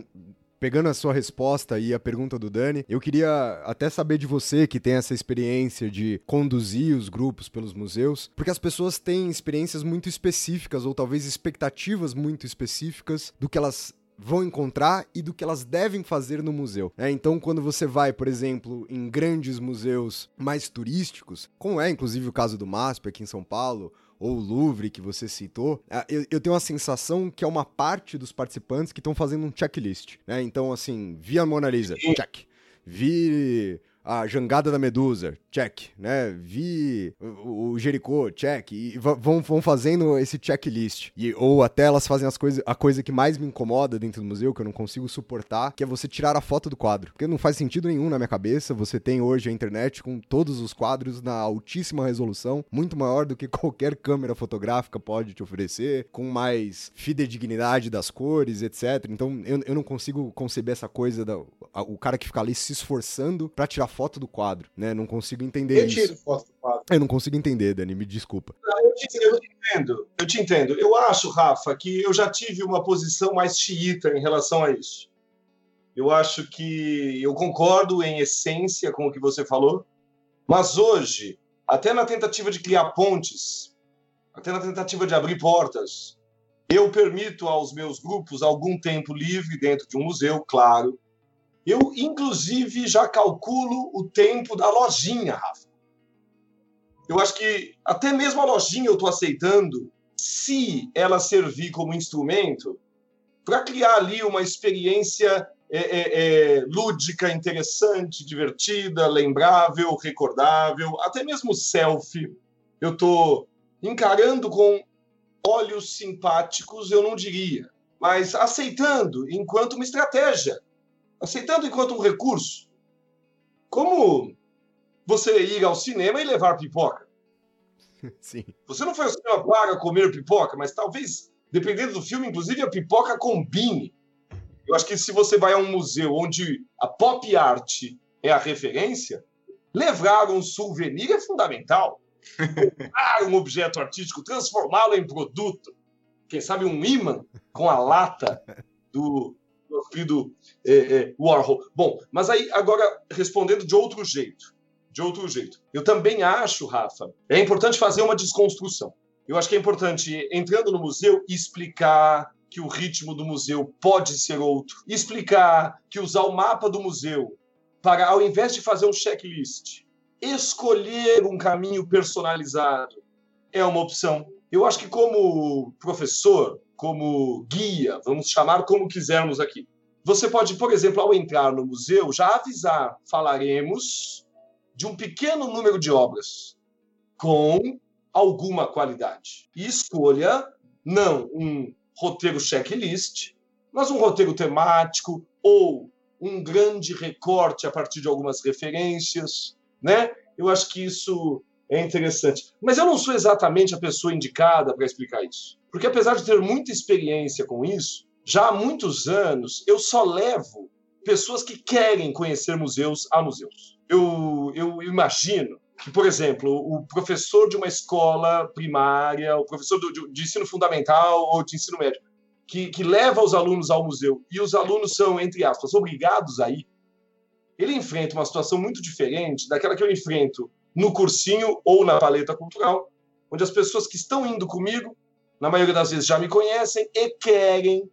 pegando a sua resposta e a pergunta do Dani, eu queria até saber de você que tem essa experiência de conduzir os grupos pelos museus, porque as pessoas têm experiências muito específicas ou talvez expectativas muito específicas do que elas vão encontrar e do que elas devem fazer no museu. É, então, quando você vai, por exemplo, em grandes museus mais turísticos, como é inclusive o caso do MASP aqui em São Paulo, ou o Louvre que você citou, é, eu, eu, tenho a sensação que é uma parte dos participantes que estão fazendo um checklist. Né? Então, assim, vi a Mona Lisa, check. Vi a jangada da Medusa, check, né? Vi o, o Jericó, check. E vão, vão fazendo esse checklist. E, ou até elas fazem as coisas, a coisa que mais me incomoda dentro do museu, que eu não consigo suportar, que é você tirar a foto do quadro. Porque não faz sentido nenhum na minha cabeça. Você tem hoje a internet com todos os quadros na altíssima resolução, muito maior do que qualquer câmera fotográfica pode te oferecer, com mais fidedignidade das cores, etc. Então eu, eu não consigo conceber essa coisa da o cara que fica ali se esforçando para tirar foto do quadro, né? Não consigo entender eu isso. tiro foto do quadro. Eu não consigo entender, Dani, me desculpa. Eu te, eu te entendo, eu te entendo. Eu acho, Rafa, que eu já tive uma posição mais xiita em relação a isso. Eu acho que eu concordo em essência com o que você falou, mas hoje, até na tentativa de criar pontes, até na tentativa de abrir portas, eu permito aos meus grupos algum tempo livre dentro de um museu, claro. Eu, inclusive, já calculo o tempo da lojinha, Rafa. Eu acho que até mesmo a lojinha eu estou aceitando se ela servir como instrumento para criar ali uma experiência é, é, é, lúdica, interessante, divertida, lembrável, recordável, até mesmo selfie. Eu estou encarando com olhos simpáticos, eu não diria, mas aceitando enquanto uma estratégia, aceitando enquanto um recurso. Como você ir ao cinema e levar pipoca. Sim. Você não foi ao cinema para comer pipoca, mas talvez, dependendo do filme, inclusive a pipoca combine. Eu acho que se você vai a um museu onde a pop art é a referência, levar um souvenir é fundamental. Comprar um objeto artístico, transformá-lo em produto. Quem sabe um imã com a lata do querido é, é, Warhol. Bom, mas aí agora respondendo de outro jeito de outro jeito. Eu também acho, Rafa, é importante fazer uma desconstrução. Eu acho que é importante, entrando no museu, explicar que o ritmo do museu pode ser outro. Explicar que usar o mapa do museu para, ao invés de fazer um checklist, escolher um caminho personalizado é uma opção. Eu acho que, como professor, como guia, vamos chamar como quisermos aqui, você pode, por exemplo, ao entrar no museu, já avisar: falaremos de um pequeno número de obras com alguma qualidade. E escolha não um roteiro checklist, mas um roteiro temático ou um grande recorte a partir de algumas referências, né? Eu acho que isso é interessante. Mas eu não sou exatamente a pessoa indicada para explicar isso. Porque apesar de ter muita experiência com isso, já há muitos anos eu só levo pessoas que querem conhecer museus a museus. Eu, eu imagino que, por exemplo, o professor de uma escola primária, o professor do, de ensino fundamental ou de ensino médio, que, que leva os alunos ao museu e os alunos são, entre aspas, obrigados a ir, ele enfrenta uma situação muito diferente daquela que eu enfrento no cursinho ou na paleta cultural, onde as pessoas que estão indo comigo, na maioria das vezes, já me conhecem e querem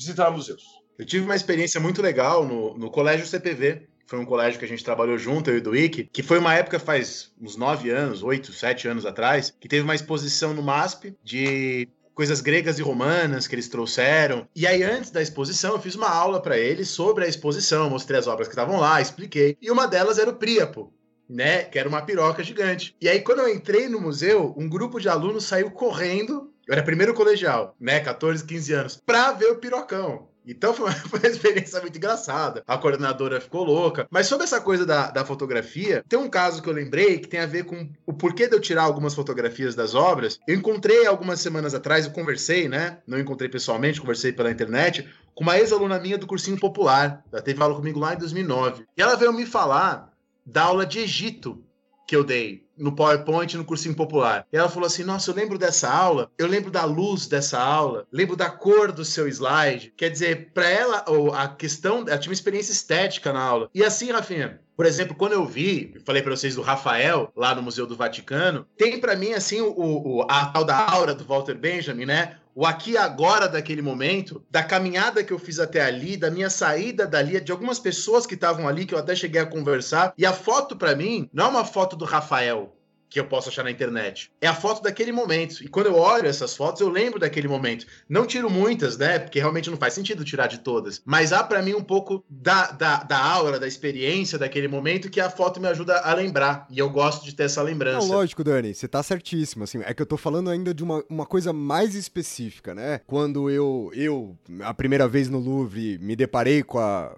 visitar museus. Eu tive uma experiência muito legal no, no Colégio CPV, foi um colégio que a gente trabalhou junto, eu e do Wiki, que foi uma época faz uns nove anos, oito, sete anos atrás, que teve uma exposição no MASP de coisas gregas e romanas que eles trouxeram. E aí, antes da exposição, eu fiz uma aula para eles sobre a exposição, mostrei as obras que estavam lá, expliquei. E uma delas era o Príapo. Né, que era uma piroca gigante. E aí, quando eu entrei no museu, um grupo de alunos saiu correndo eu era primeiro colegial, né? 14, 15 anos, pra ver o pirocão. Então foi uma, foi uma, experiência muito engraçada. A coordenadora ficou louca. Mas sobre essa coisa da, da fotografia, tem um caso que eu lembrei que tem a ver com o porquê de eu tirar algumas fotografias das obras. Eu encontrei algumas semanas atrás, eu conversei, né? Não encontrei pessoalmente, conversei pela internet, com uma ex-aluna minha do cursinho popular. Ela teve aula comigo lá em 2009. E ela veio me falar da aula de Egito que eu dei no PowerPoint no cursinho popular. E ela falou assim: Nossa, eu lembro dessa aula, eu lembro da luz dessa aula, lembro da cor do seu slide. Quer dizer, para ela, a questão, ela tinha uma experiência estética na aula. E assim, Rafinha, por exemplo, quando eu vi, falei para vocês do Rafael, lá no Museu do Vaticano, tem para mim, assim, o, o, a tal da aura do Walter Benjamin, né? O aqui agora daquele momento, da caminhada que eu fiz até ali, da minha saída dali, de algumas pessoas que estavam ali, que eu até cheguei a conversar. E a foto, para mim, não é uma foto do Rafael. Que eu posso achar na internet. É a foto daquele momento. E quando eu olho essas fotos, eu lembro daquele momento. Não tiro muitas, né? Porque realmente não faz sentido tirar de todas. Mas há para mim um pouco da, da, da aura, da experiência daquele momento que a foto me ajuda a lembrar. E eu gosto de ter essa lembrança. Não, lógico, Dani, você tá certíssimo. Assim, é que eu tô falando ainda de uma, uma coisa mais específica, né? Quando eu, eu, a primeira vez no Louvre, me deparei com a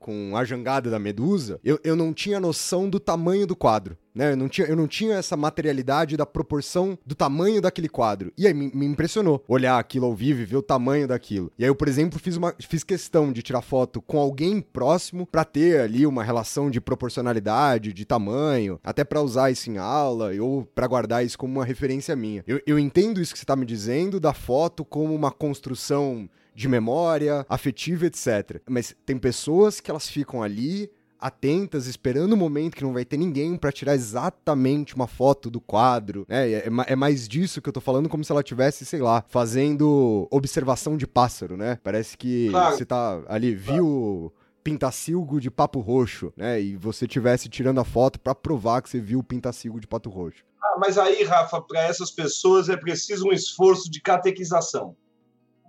com a jangada da Medusa, eu, eu não tinha noção do tamanho do quadro. Né? Eu, não tinha, eu não tinha essa materialidade da proporção do tamanho daquele quadro. E aí me, me, impressionou olhar aquilo ao vivo e ver o tamanho daquilo. E aí eu, por exemplo, fiz, uma, fiz questão de tirar foto com alguém próximo para ter ali uma relação de proporcionalidade, de tamanho, até para usar isso em aula ou para guardar isso como uma referência minha. Eu, eu entendo isso que você tá me dizendo da foto como uma construção de memória, afetiva, etc. Mas tem pessoas que elas ficam ali atentas, esperando o momento que não vai ter ninguém para tirar exatamente uma foto do quadro, né? É, é, mais disso que eu tô falando, como se ela tivesse, sei lá, fazendo observação de pássaro, né? Parece que claro. você tá ali, viu pintacilgo de papo roxo, né? E você tivesse tirando a foto para provar que você viu o pintacilgo de pato roxo. Ah, mas aí, Rafa, para essas pessoas é preciso um esforço de catequização.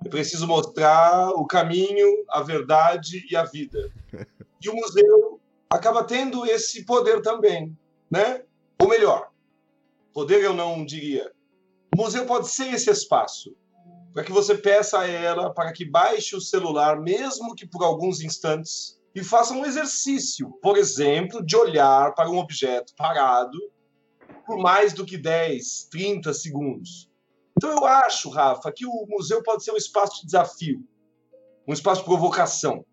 É preciso mostrar o caminho, a verdade e a vida. E o museu acaba tendo esse poder também, né? Ou melhor, poder eu não diria. O museu pode ser esse espaço para que você peça a ela para que baixe o celular, mesmo que por alguns instantes, e faça um exercício, por exemplo, de olhar para um objeto parado por mais do que 10, 30 segundos. Então eu acho, Rafa, que o museu pode ser um espaço de desafio, um espaço de provocação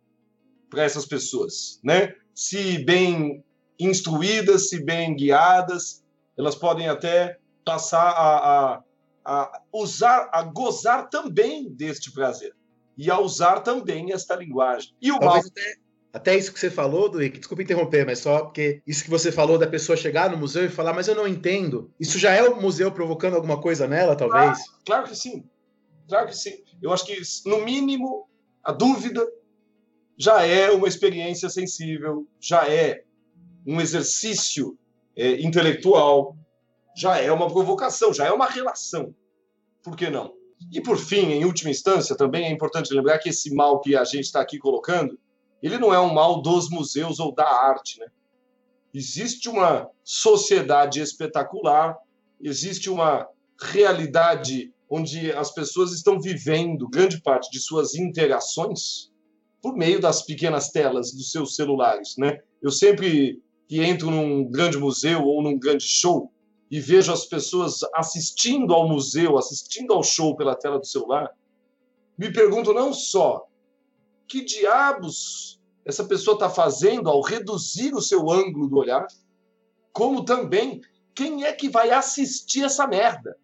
para essas pessoas, né? Se bem instruídas, se bem guiadas, elas podem até passar a, a, a usar, a gozar também deste prazer e a usar também esta linguagem. E o Talvez mal... até até isso que você falou, Duíque, desculpa interromper, mas só porque isso que você falou da pessoa chegar no museu e falar, mas eu não entendo. Isso já é o museu provocando alguma coisa nela, talvez? Claro, claro que sim. Claro que sim. Eu acho que, no mínimo, a dúvida já é uma experiência sensível, já é um exercício é, intelectual, já é uma provocação, já é uma relação. Por que não? E, por fim, em última instância, também é importante lembrar que esse mal que a gente está aqui colocando ele não é um mal dos museus ou da arte, né? Existe uma sociedade espetacular, existe uma realidade onde as pessoas estão vivendo grande parte de suas interações por meio das pequenas telas dos seus celulares, né? Eu sempre que entro num grande museu ou num grande show e vejo as pessoas assistindo ao museu, assistindo ao show pela tela do celular, me pergunto não só que diabos essa pessoa está fazendo ao reduzir o seu ângulo do olhar, como também quem é que vai assistir essa merda?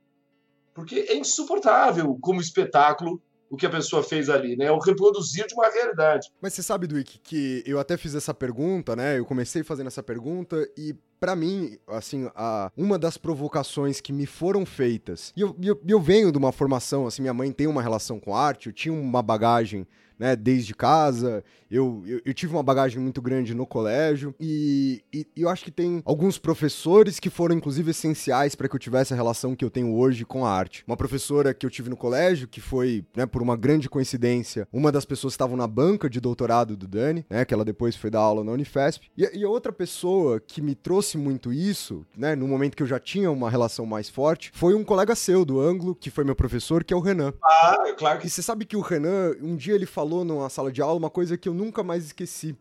Porque é insuportável como espetáculo o que a pessoa fez ali, né? O reproduzir de uma realidade. Mas você sabe, Duik, que eu até fiz essa pergunta, né? Eu comecei fazendo essa pergunta e para mim, assim, a, uma das provocações que me foram feitas, e eu, eu, eu venho de uma formação, assim, minha mãe tem uma relação com arte, eu tinha uma bagagem né, desde casa. Eu, eu, eu, tive uma bagagem muito grande no colégio e, e, e, eu acho que tem alguns professores que foram, inclusive, essenciais para que eu tivesse a relação que eu tenho hoje com a arte. Uma professora que eu tive no colégio, que foi, né, por uma grande coincidência, uma das pessoas que estavam na banca de doutorado do Dani, né, que ela depois foi dar aula na Unifesp. E, e outra pessoa que me trouxe muito isso, né, no momento que eu já tinha uma relação mais forte, foi um colega seu do Anglo, que foi meu professor, que é o Renan. Ah, claro que... E você sabe que o Renan, um dia ele falou falou numa sala de aula uma coisa que eu nunca mais esqueci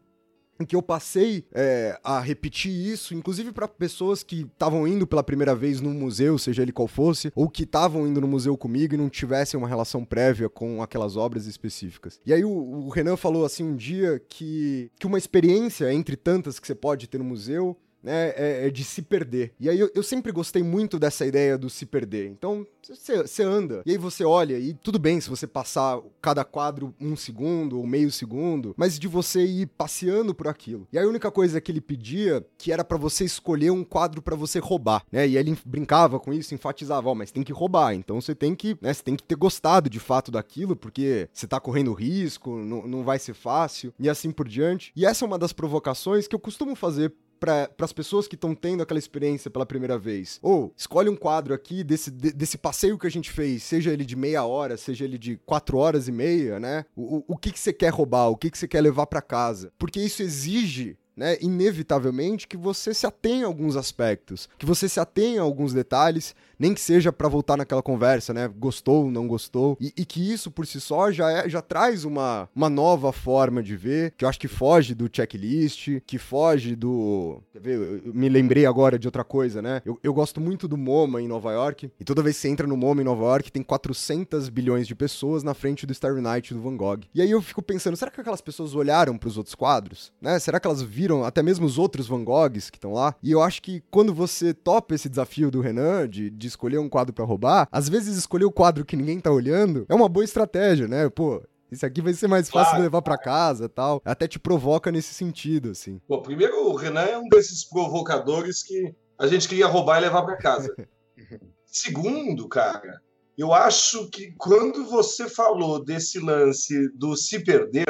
em que eu passei é, a repetir isso, inclusive para pessoas que estavam indo pela primeira vez no museu, seja ele qual fosse, ou que estavam indo no museu comigo e não tivessem uma relação prévia com aquelas obras específicas. E aí o, o Renan falou assim um dia que, que uma experiência entre tantas que você pode ter no museu né, é, é, de se perder. E aí eu, eu, sempre gostei muito dessa ideia do se perder. Então, você anda, e aí você olha, e tudo bem se você passar cada quadro um segundo ou meio segundo, mas de você ir passeando por aquilo. E a única coisa que ele pedia que era para você escolher um quadro para você roubar, né? E ele brincava com isso, enfatizava, ó, oh, mas tem que roubar, então você tem que, né, você tem que ter gostado de fato daquilo, porque você tá correndo risco, não, não vai ser fácil, e assim por diante. E essa é uma das provocações que eu costumo fazer para as pessoas que estão tendo aquela experiência pela primeira vez. Ou escolhe um quadro aqui desse, de, desse passeio que a gente fez, seja ele de meia hora, seja ele de quatro horas e meia, né? O, o, o que, que você quer roubar, o que, que você quer levar para casa. Porque isso exige né, inevitavelmente que você se atenha a alguns aspectos, que você se atenha a alguns detalhes, nem que seja para voltar naquela conversa, né, gostou, não gostou, e, e, que isso por si só já, é, já traz uma, uma nova forma de ver, que eu acho que foge do checklist, que foge do... Quer ver, eu me lembrei agora de outra coisa, né, eu, eu gosto muito do MoMA em Nova York, e toda vez que você entra no MoMA em Nova York, tem 400 bilhões de pessoas na frente do Starry Night do Van Gogh. E aí eu fico pensando, será que aquelas pessoas olharam para os outros quadros, né, será que elas viram viram até mesmo os outros Van Goghs que estão lá. E eu acho que quando você topa esse desafio do Renan de, de escolher um quadro para roubar, às vezes escolher o quadro que ninguém tá olhando é uma boa estratégia, né? Pô, isso aqui vai ser mais fácil claro, de levar para casa tal. Até te provoca nesse sentido, assim. Bom, primeiro, o Renan é um desses provocadores que a gente queria roubar e levar para casa. Segundo, cara, eu acho que quando você falou desse lance do se perder,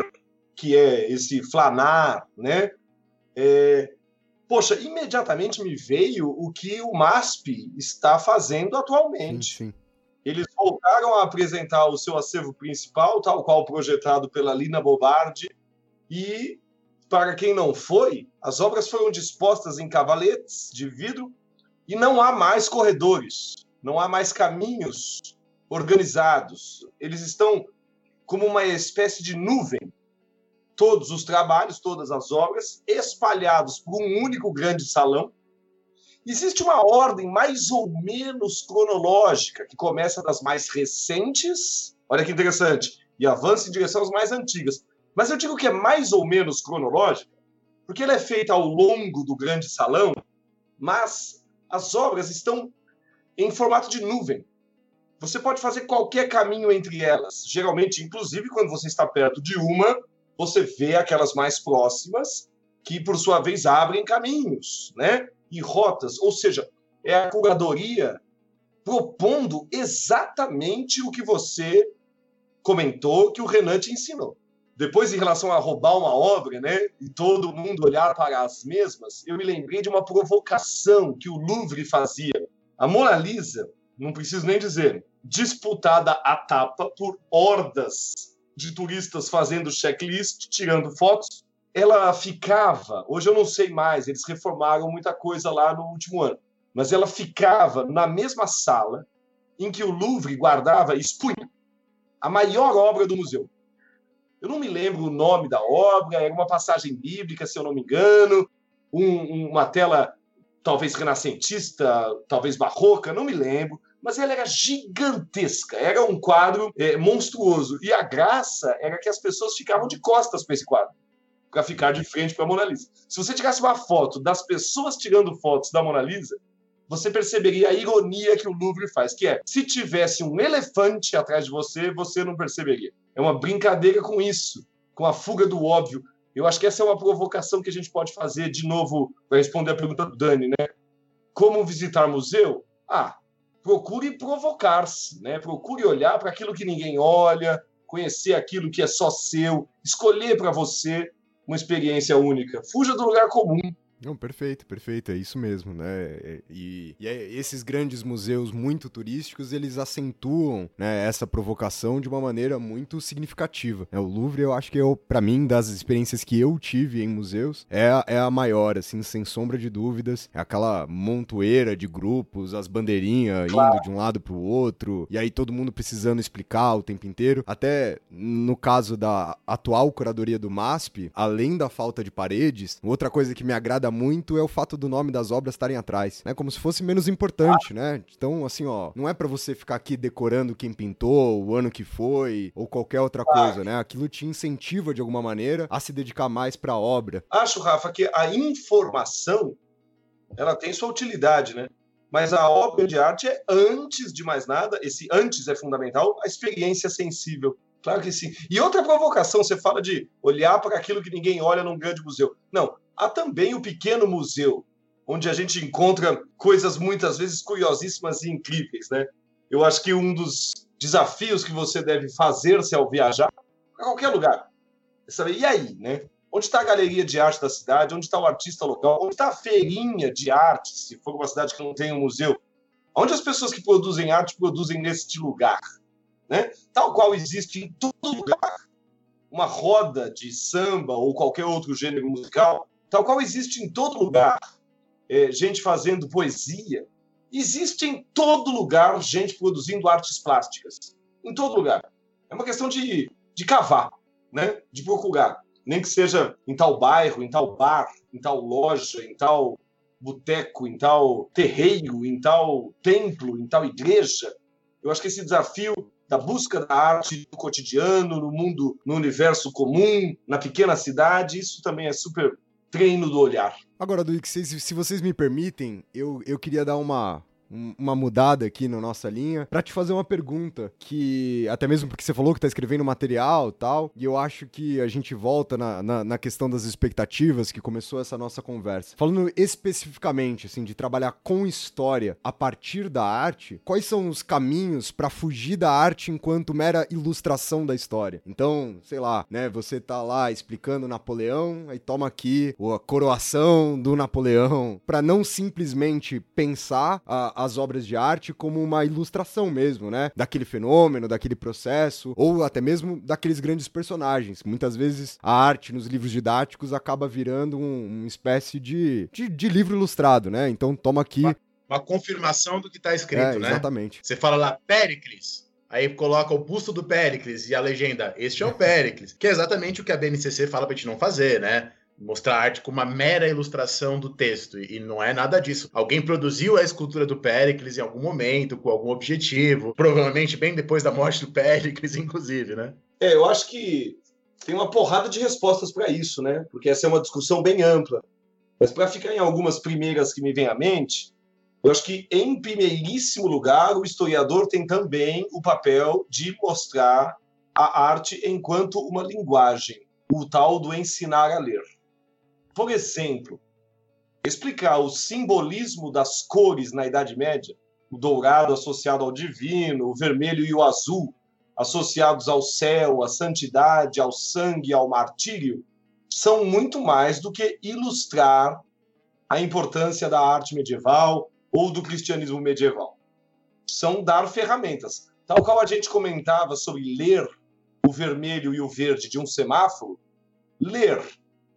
que é esse flanar, né? É, poxa, imediatamente me veio o que o MASP está fazendo atualmente. Sim, sim. Eles voltaram a apresentar o seu acervo principal, tal qual projetado pela Lina Bobardi, e, para quem não foi, as obras foram dispostas em cavaletes de vidro e não há mais corredores, não há mais caminhos organizados. Eles estão como uma espécie de nuvem todos os trabalhos, todas as obras, espalhados por um único grande salão. Existe uma ordem mais ou menos cronológica, que começa das mais recentes, olha que interessante, e avança em direção às mais antigas. Mas eu digo que é mais ou menos cronológica, porque ela é feita ao longo do grande salão, mas as obras estão em formato de nuvem. Você pode fazer qualquer caminho entre elas. Geralmente, inclusive, quando você está perto de uma, você vê aquelas mais próximas que, por sua vez, abrem caminhos, né? E rotas, ou seja, é a curadoria propondo exatamente o que você comentou que o Renan te ensinou. Depois, em relação a roubar uma obra, né, e todo mundo olhar para as mesmas, eu me lembrei de uma provocação que o Louvre fazia. A Mona Lisa, não preciso nem dizer, disputada à tapa por hordas de turistas fazendo checklist, tirando fotos. Ela ficava, hoje eu não sei mais, eles reformaram muita coisa lá no último ano, mas ela ficava na mesma sala em que o Louvre guardava expunha a maior obra do museu. Eu não me lembro o nome da obra, era uma passagem bíblica, se eu não me engano, um, uma tela talvez renascentista, talvez barroca, não me lembro, mas ela era gigantesca, era um quadro é, monstruoso. E a graça era que as pessoas ficavam de costas para esse quadro, para ficar de frente para a Mona Lisa. Se você tirasse uma foto das pessoas tirando fotos da Mona Lisa, você perceberia a ironia que o Louvre faz, que é, se tivesse um elefante atrás de você, você não perceberia. É uma brincadeira com isso, com a fuga do óbvio. Eu acho que essa é uma provocação que a gente pode fazer, de novo, para responder a pergunta do Dani, né? Como visitar museu? Ah, procure provocar-se, né? procure olhar para aquilo que ninguém olha, conhecer aquilo que é só seu, escolher para você uma experiência única. Fuja do lugar comum. Não, perfeito, perfeito, é isso mesmo, né? É, e, e é, esses grandes museus muito turísticos, eles acentuam né, essa provocação de uma maneira muito significativa. Né? O Louvre, eu acho que eu, para mim, das experiências que eu tive em museus, é a, é a maior, assim, sem sombra de dúvidas. É aquela montoeira de grupos, as bandeirinhas indo de um lado pro outro, e aí todo mundo precisando explicar o tempo inteiro. Até no caso da atual curadoria do MASP, além da falta de paredes, outra coisa que me agrada muito é o fato do nome das obras estarem atrás, né? Como se fosse menos importante, ah. né? Então, assim, ó, não é para você ficar aqui decorando quem pintou, o ano que foi, ou qualquer outra coisa, né? Aquilo te incentiva de alguma maneira a se dedicar mais para a obra. Acho, Rafa, que a informação ela tem sua utilidade, né? Mas a obra de arte é, antes de mais nada, esse antes é fundamental, a experiência sensível. Claro que sim. E outra provocação, você fala de olhar para aquilo que ninguém olha num grande museu. Não, Há também o pequeno museu, onde a gente encontra coisas muitas vezes curiosíssimas e incríveis, né? Eu acho que um dos desafios que você deve fazer-se ao viajar para qualquer lugar é saber, e aí, né? Onde está a galeria de arte da cidade? Onde está o artista local? Onde está a feirinha de arte, se for uma cidade que não tem um museu? Onde as pessoas que produzem arte produzem neste lugar? Né? Tal qual existe em todo lugar uma roda de samba ou qualquer outro gênero musical, tal qual existe em todo lugar é, gente fazendo poesia, existe em todo lugar gente produzindo artes plásticas. Em todo lugar. É uma questão de, de cavar, né? de procurar. Nem que seja em tal bairro, em tal bar, em tal loja, em tal boteco, em tal terreiro, em tal templo, em tal igreja. Eu acho que esse desafio da busca da arte do cotidiano, no mundo, no universo comum, na pequena cidade, isso também é super treino do olhar. Agora, Duíque, se, vocês me permitem, eu, eu queria dar uma, uma mudada aqui na nossa linha para te fazer uma pergunta que até mesmo porque você falou que tá escrevendo material tal e eu acho que a gente volta na, na, na, questão das expectativas que começou essa nossa conversa. Falando especificamente assim de trabalhar com história a partir da arte quais são os caminhos para fugir da arte enquanto mera ilustração da história? Então sei lá né você tá lá explicando Napoleão aí toma aqui a coroação do Napoleão para não simplesmente pensar a, a as obras de arte como uma ilustração mesmo, né? Daquele fenômeno, daquele processo, ou até mesmo daqueles grandes personagens. Muitas vezes a arte nos livros didáticos acaba virando um, uma espécie de, de, de, livro ilustrado, né? Então toma aqui. Uma, uma confirmação do que está escrito, é, né? Exatamente. Você fala lá, Péricles. Aí coloca o busto do Péricles e a legenda, este é o Péricles, que é exatamente o que a BNCC fala pra gente não fazer, né? Mostrar a arte como uma mera ilustração do texto. E não é nada disso. Alguém produziu a escultura do Péricles em algum momento, com algum objetivo, provavelmente bem depois da morte do Péricles, inclusive, né? É, eu acho que tem uma porrada de respostas para isso, né? Porque essa é uma discussão bem ampla. Mas para ficar em algumas primeiras que me vêm à mente, eu acho que, em primeiríssimo lugar, o historiador tem também o papel de mostrar a arte enquanto uma linguagem, o tal do ensinar a ler. Por exemplo, explicar o simbolismo das cores na Idade Média, o dourado associado ao divino, o vermelho e o azul associados ao céu, à santidade, ao sangue, ao martírio, são muito mais do que ilustrar a importância da arte medieval ou do cristianismo medieval. São dar ferramentas. Tal qual a gente comentava sobre ler o vermelho e o verde de um semáforo, ler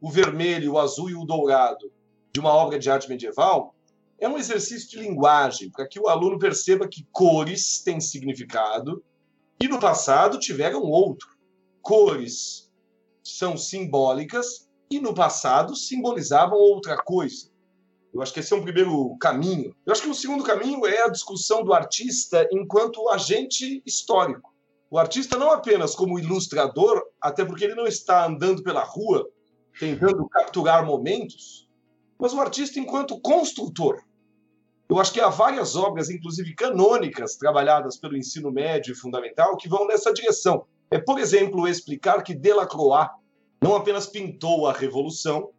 o vermelho, o azul e o dourado de uma obra de arte medieval, é um exercício de linguagem, para que o aluno perceba que cores têm significado e no passado tiveram outro. Cores são simbólicas e no passado simbolizavam outra coisa. Eu acho que esse é um primeiro caminho. Eu acho que o segundo caminho é a discussão do artista enquanto agente histórico. O artista não apenas como ilustrador, até porque ele não está andando pela rua tentando capturar momentos, mas o artista enquanto construtor. Eu acho que há várias obras, inclusive canônicas, trabalhadas pelo ensino médio e fundamental, que vão nessa direção. É, por exemplo, explicar que Delacroix não apenas pintou a Revolução,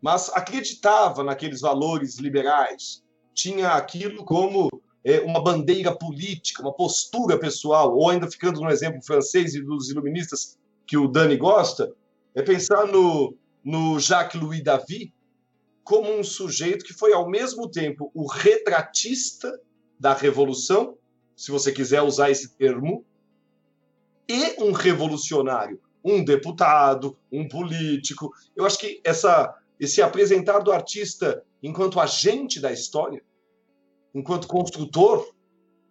mas acreditava naqueles valores liberais, tinha aquilo como é, uma bandeira política, uma postura pessoal, ou ainda ficando no exemplo francês e dos iluministas que o Dani gosta, é pensar no no Jacques-Louis David como um sujeito que foi ao mesmo tempo o retratista da revolução, se você quiser usar esse termo, e um revolucionário, um deputado, um político. Eu acho que essa esse apresentar do artista enquanto agente da história, enquanto construtor,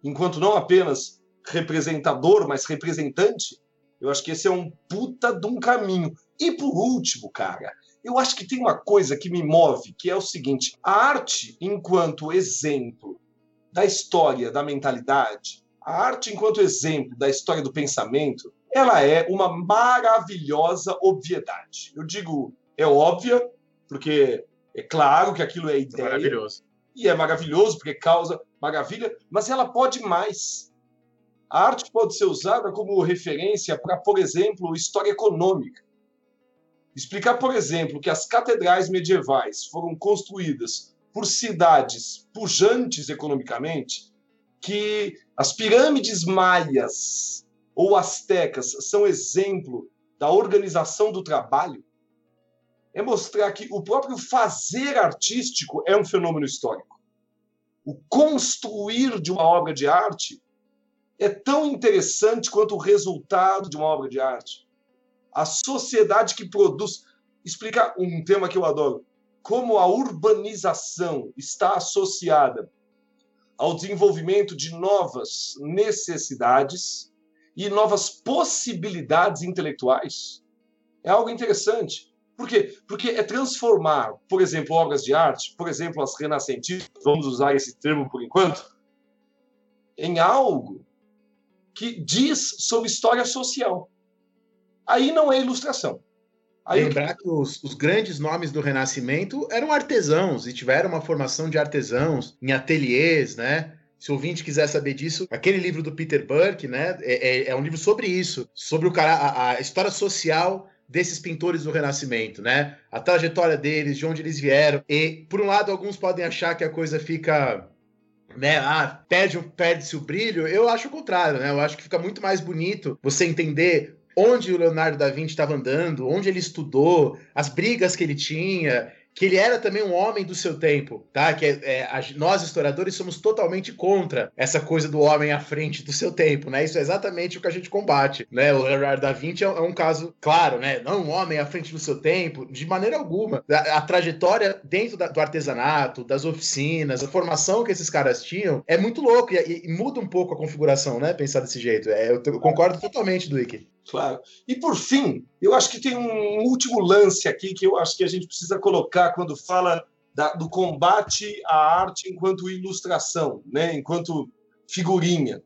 enquanto não apenas representador, mas representante, eu acho que esse é um puta de um caminho. E por último, cara, eu acho que tem uma coisa que me move, que é o seguinte: a arte, enquanto exemplo da história da mentalidade, a arte, enquanto exemplo da história do pensamento, ela é uma maravilhosa obviedade. Eu digo, é óbvia, porque é claro que aquilo é ideia. É maravilhoso. E é maravilhoso, porque causa maravilha, mas ela pode mais. A arte pode ser usada como referência para, por exemplo, história econômica. Explicar, por exemplo, que as catedrais medievais foram construídas por cidades pujantes economicamente, que as pirâmides maias ou astecas são exemplo da organização do trabalho, é mostrar que o próprio fazer artístico é um fenômeno histórico. O construir de uma obra de arte é tão interessante quanto o resultado de uma obra de arte. A sociedade que produz. Explicar um tema que eu adoro. Como a urbanização está associada ao desenvolvimento de novas necessidades e novas possibilidades intelectuais. É algo interessante. Por quê? Porque é transformar, por exemplo, obras de arte, por exemplo, as renascentistas, vamos usar esse termo por enquanto, em algo que diz sobre história social. Aí não é ilustração. Aí Lembrar que os, os, grandes nomes do Renascimento eram artesãos e tiveram uma formação de artesãos em ateliês, né? Se o ouvinte quiser saber disso, aquele livro do Peter Burke, né? É, é, é um livro sobre isso, sobre o cara, a, a história social desses pintores do Renascimento, né? A trajetória deles, de onde eles vieram. E, por um lado, alguns podem achar que a coisa fica né? Ah, perde, perde-se o brilho. Eu acho o contrário, né? Eu acho que fica muito mais bonito você entender onde o Leonardo da Vinci estava andando, onde ele estudou, as brigas que ele tinha, que ele era também um homem do seu tempo, tá? Que é, é, nós historiadores somos totalmente contra essa coisa do homem à frente do seu tempo, né? Isso é exatamente o que a gente combate, né? O Leonardo da Vinci é, é um caso claro, né? Não um homem à frente do seu tempo, de maneira alguma. A, a trajetória dentro da, do artesanato, das oficinas, a formação que esses caras tinham é muito louco e, e muda um pouco a configuração, né? Pensar desse jeito. É, eu, eu concordo totalmente, Duque. Claro. E por fim, eu acho que tem um último lance aqui que eu acho que a gente precisa colocar quando fala da, do combate à arte enquanto ilustração, né? enquanto figurinha.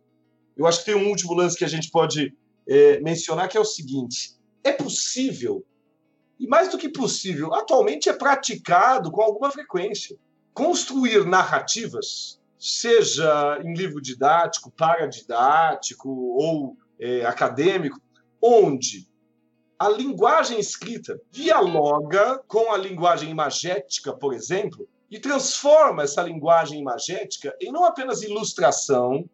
Eu acho que tem um último lance que a gente pode é, mencionar que é o seguinte: é possível, e mais do que possível, atualmente é praticado com alguma frequência, construir narrativas, seja em livro didático, paradidático ou é, acadêmico, onde a linguagem escrita dialoga com a linguagem imagética, por exemplo, e transforma essa linguagem imagética em não apenas ilustração,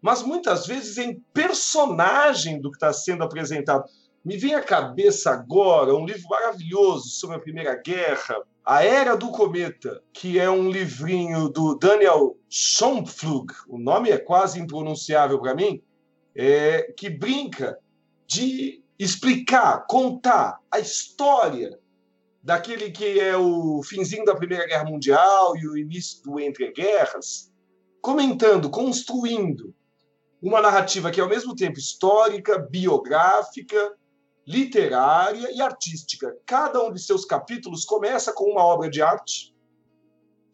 mas muitas vezes em personagem do que está sendo apresentado. Me vem à cabeça agora um livro maravilhoso sobre a Primeira Guerra, A Era do Cometa, que é um livrinho do Daniel Schomflug, o nome é quase impronunciável para mim, é, que brinca de explicar, contar a história daquele que é o finzinho da Primeira Guerra Mundial e o início do Entre Guerras, comentando, construindo uma narrativa que é ao mesmo tempo histórica, biográfica, literária e artística. Cada um de seus capítulos começa com uma obra de arte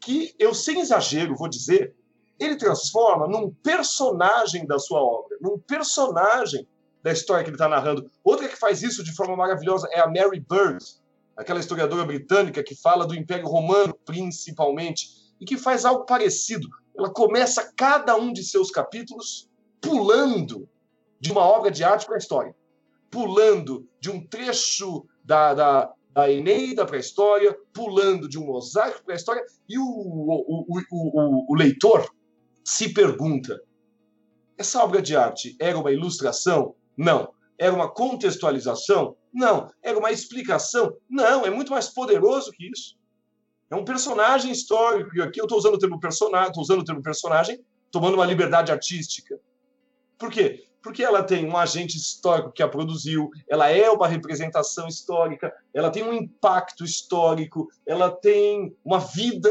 que eu, sem exagero, vou dizer, ele transforma num personagem da sua obra, num personagem da história que ele está narrando. Outra que faz isso de forma maravilhosa é a Mary Bird, aquela historiadora britânica que fala do Império Romano, principalmente, e que faz algo parecido. Ela começa cada um de seus capítulos pulando de uma obra de arte para a história, pulando de um trecho da, da, da Eneida para a história, pulando de um mosaico para a história, e o, o, o, o, o leitor se pergunta: essa obra de arte era uma ilustração? Não. Era uma contextualização? Não. Era uma explicação? Não. É muito mais poderoso que isso. É um personagem histórico. E aqui eu estou usando o termo personagem, estou usando o termo personagem, tomando uma liberdade artística. Por quê? Porque ela tem um agente histórico que a produziu, ela é uma representação histórica, ela tem um impacto histórico, ela tem uma vida.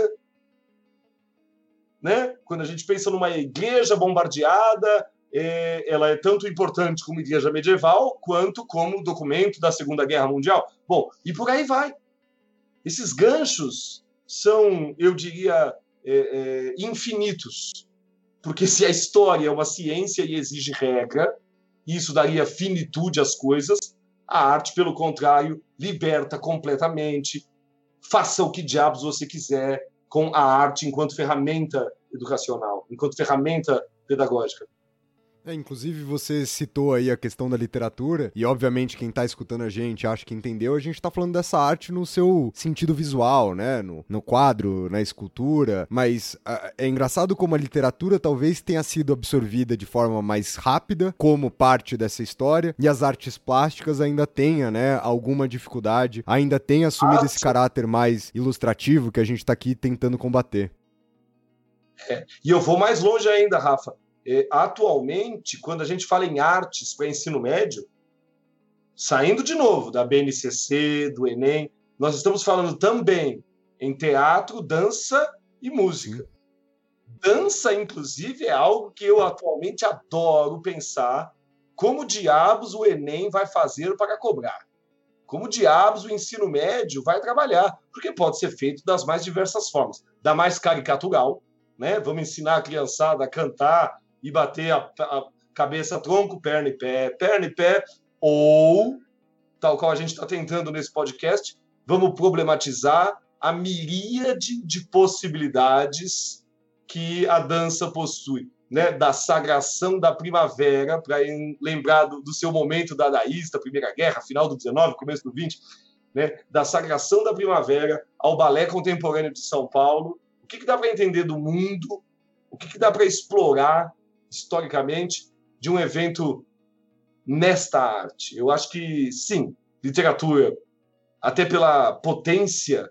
Né? Quando a gente pensa numa igreja bombardeada, ela é tanto importante como igreja medieval, quanto como documento da Segunda Guerra Mundial. Bom, e por aí vai. Esses ganchos são, eu diria, é, é, infinitos. Porque se a história é uma ciência e exige regra, isso daria finitude às coisas, a arte, pelo contrário, liberta completamente. Faça o que diabos você quiser com a arte enquanto ferramenta educacional, enquanto ferramenta pedagógica. É, inclusive você citou aí a questão da literatura, e obviamente quem tá escutando a gente acha que entendeu, a gente tá falando dessa arte no seu sentido visual, né? No, no quadro, na escultura, mas é engraçado como a literatura talvez tenha sido absorvida de forma mais rápida, como parte dessa história, e as artes plásticas ainda tenha, né, alguma dificuldade, ainda tenha assumido esse caráter mais ilustrativo que a gente tá aqui tentando combater. E eu vou mais longe ainda, Rafa. É, atualmente, quando a gente fala em artes para ensino médio, saindo de novo da BNCC, do Enem, nós estamos falando também em teatro, dança e música. Dança, inclusive, é algo que eu atualmente adoro pensar como diabos o Enem vai fazer para cobrar. Como diabos o ensino médio vai trabalhar, porque pode ser feito das mais diversas formas. Da mais caricatural, né? Vamos ensinar a criançada a cantar e bater a, a cabeça, tronco, perna e pé, perna e pé, ou, tal qual a gente está tentando nesse podcast, vamos problematizar a miríade de possibilidades que a dança possui, né? Da sagração da primavera, para lembrar do, do seu momento dadaísta, Primeira Guerra, final do 19, começo do 20, né? Da sagração da primavera ao balé contemporâneo de São Paulo, o que, que dá para entender do mundo, o que, que dá para explorar historicamente de um evento nesta arte. Eu acho que, sim, literatura, até pela potência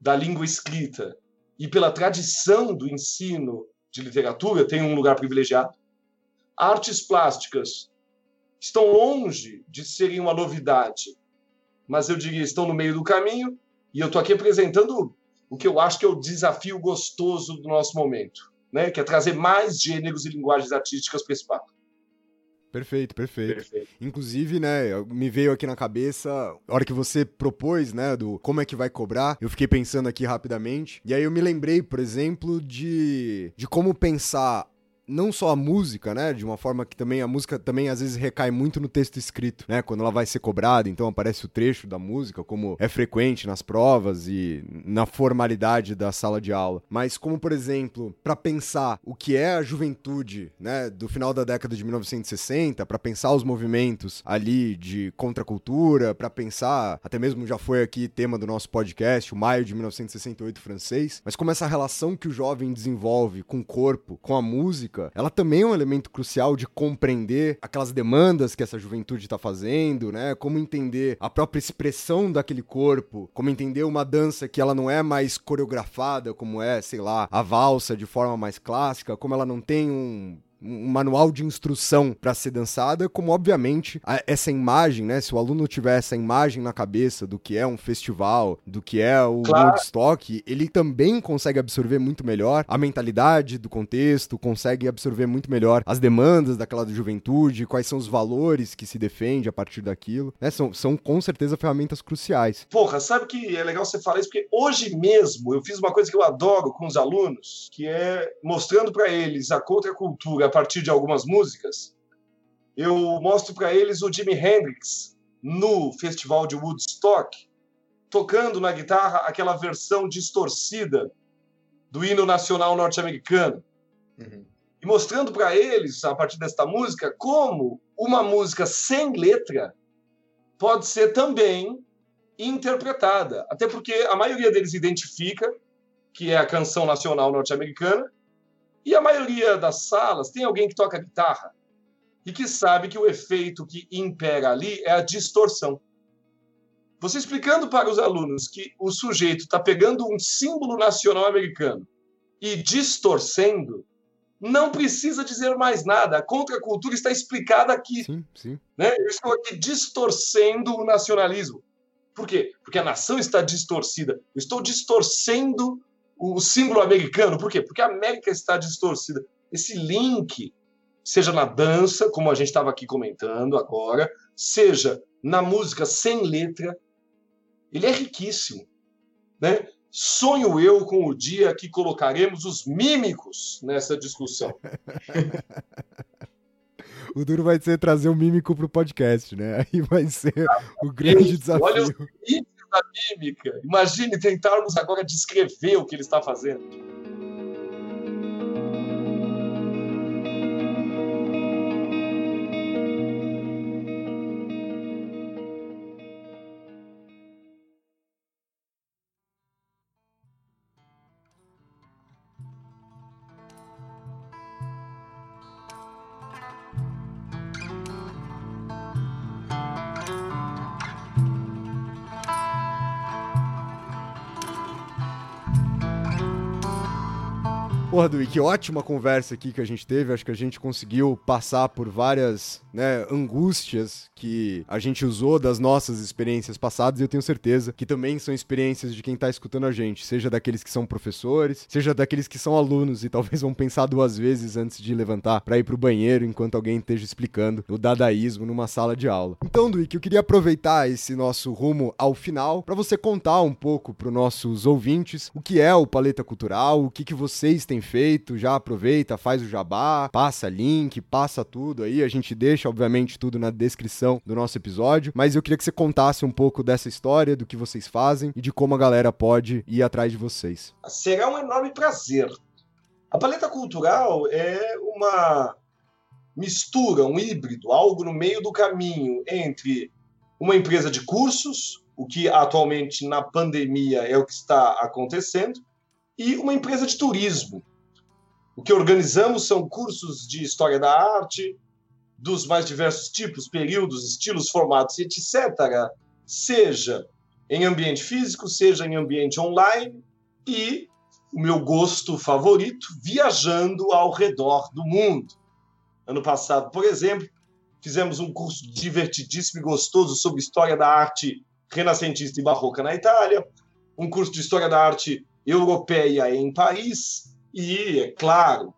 da língua escrita e pela tradição do ensino de literatura, tem um lugar privilegiado. Artes plásticas estão longe de serem uma novidade, mas eu diria estão no meio do caminho, e eu estou aqui apresentando o que eu acho que é o desafio gostoso do nosso momento, né? que é trazer mais gêneros e linguagens artísticas para esse papo. Perfeito, perfeito. Inclusive, né, me veio aqui na cabeça, a hora que você propôs, né, do como é que vai cobrar, eu fiquei pensando aqui rapidamente, e aí eu me lembrei, por exemplo, de, de como pensar não só a música, né, de uma forma que também a música também às vezes recai muito no texto escrito, né, quando ela vai ser cobrada, então aparece o trecho da música, como é frequente nas provas e na formalidade da sala de aula. Mas como, por exemplo, para pensar o que é a juventude, né, do final da década de 1960, para pensar os movimentos ali de contracultura, para pensar, até mesmo já foi aqui tema do nosso podcast, o maio de 1968 francês, mas como essa relação que o jovem desenvolve com o corpo, com a música, ela também é um elemento crucial de compreender aquelas demandas que essa juventude está fazendo, né? Como entender a própria expressão daquele corpo, como entender uma dança que ela não é mais coreografada, como é, sei lá, a valsa de forma mais clássica, como ela não tem um um manual de instrução para ser dançada, como obviamente a, essa imagem, né? Se o aluno tiver essa imagem na cabeça do que é um festival, do que é o Claro. Woodstock, ele também consegue absorver muito melhor a mentalidade do contexto, consegue absorver muito melhor as demandas daquela juventude, quais são os valores que se defende a partir daquilo, né? São, são com certeza ferramentas cruciais. Porra, sabe que é legal você falar isso? Porque hoje mesmo eu fiz uma coisa que eu adoro com os alunos, que é mostrando para eles a contracultura partir de algumas músicas. Eu mostro para eles o Jimi Hendrix no festival de Woodstock, tocando na guitarra aquela versão distorcida do hino nacional norte-americano. Uhum. E mostrando para eles, a partir desta música, como uma música sem letra pode ser também interpretada. Até porque a maioria deles identifica que é a canção nacional norte-americana, e a maioria das salas tem alguém que toca guitarra e que sabe que o efeito que impera ali é a distorção. Você explicando para os alunos que o sujeito está pegando um símbolo nacional americano e distorcendo, não precisa dizer mais nada. A contracultura está explicada aqui Sim, sim. né? Eu estou aqui distorcendo o nacionalismo. Por quê? Porque a nação está distorcida. Eu estou distorcendo o símbolo americano. Por quê? Porque a América está distorcida. Esse link, seja na dança, como a gente estava aqui comentando agora, seja na música sem letra, ele é riquíssimo. Né? Sonho eu com o dia que colocaremos os mímicos nessa discussão. O duro vai ser trazer o mímico pro podcast, né? Aí vai ser o grande Isso, olha os desafio. Mímica. Imagine tentarmos agora descrever o que ele está fazendo. Porra, Dui, que ótima conversa aqui que a gente teve. Acho que a gente conseguiu passar por várias né, angústias que a gente usou das nossas experiências passadas e eu tenho certeza que também são experiências de quem tá escutando a gente, seja daqueles que são professores, seja daqueles que são alunos e talvez vão pensar duas vezes antes de levantar para ir pro banheiro enquanto alguém esteja explicando o dadaísmo numa sala de aula. Então, Duik, eu queria aproveitar esse nosso rumo ao final para você contar um pouco para os nossos ouvintes o que é o Paleta Cultural, o que, que vocês têm feito, já aproveita, faz o jabá, passa link, passa tudo aí, a gente deixa, obviamente, tudo na descrição do nosso episódio, mas eu queria que você contasse um pouco dessa história, do que vocês fazem e de como a galera pode ir atrás de vocês. Será um enorme prazer. A paleta cultural é uma mistura, um híbrido, algo no meio do caminho entre uma empresa de cursos, o que atualmente na pandemia é o que está acontecendo, e uma empresa de turismo. O que organizamos são cursos de história da arte, dos mais diversos tipos, períodos, estilos, formatos, etc., seja em ambiente físico, seja em ambiente online, e o meu gosto favorito, viajando ao redor do mundo. Ano passado, por exemplo, fizemos um curso divertidíssimo e gostoso sobre história da arte renascentista e barroca na Itália, um curso de história da arte europeia em Paris, e, é claro,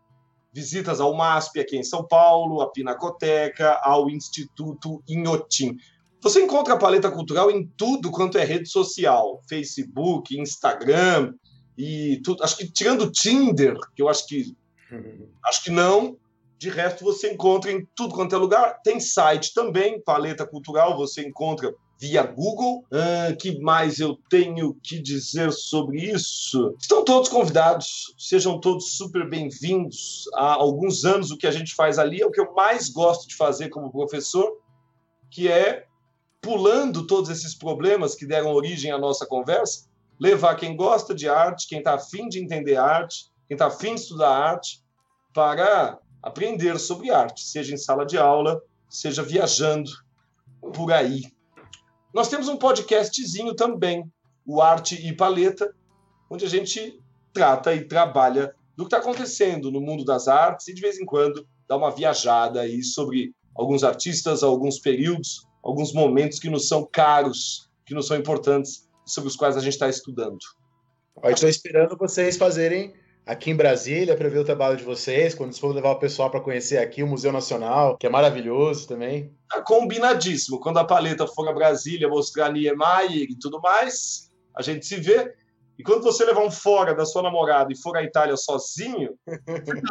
visitas ao MASP aqui em São Paulo, à Pinacoteca, ao Instituto Inhotim. Você encontra a paleta cultural em tudo quanto é rede social, Facebook, Instagram e tudo. Acho que tirando o Tinder, que eu acho que acho que não. De resto você encontra em tudo quanto é lugar. Tem site também, paleta cultural. Você encontra via Google. Ah, que mais eu tenho que dizer sobre isso? Estão todos convidados, sejam todos super bem-vindos. Há alguns anos o que a gente faz ali é o que eu mais gosto de fazer como professor, que é pulando todos esses problemas que deram origem à nossa conversa, levar quem gosta de arte, quem está afim de entender arte, quem está afim de estudar arte, para aprender sobre arte, seja em sala de aula, seja viajando por aí. Nós temos um podcastzinho também, o Arte e Paleta, onde a gente trata e trabalha do que está acontecendo no mundo das artes e de vez em quando dá uma viajada aí sobre alguns artistas, alguns períodos, alguns momentos que nos são caros, que nos são importantes, sobre os quais a gente está estudando. Estou esperando vocês fazerem aqui em Brasília para ver o trabalho de vocês, quando for levar o pessoal para conhecer aqui o Museu Nacional, que é maravilhoso também. Tá combinadíssimo. Quando a paleta for a Brasília mostrar Niemeyer e tudo mais, a gente se vê. E quando você levar um fora da sua namorada e for à Itália sozinho,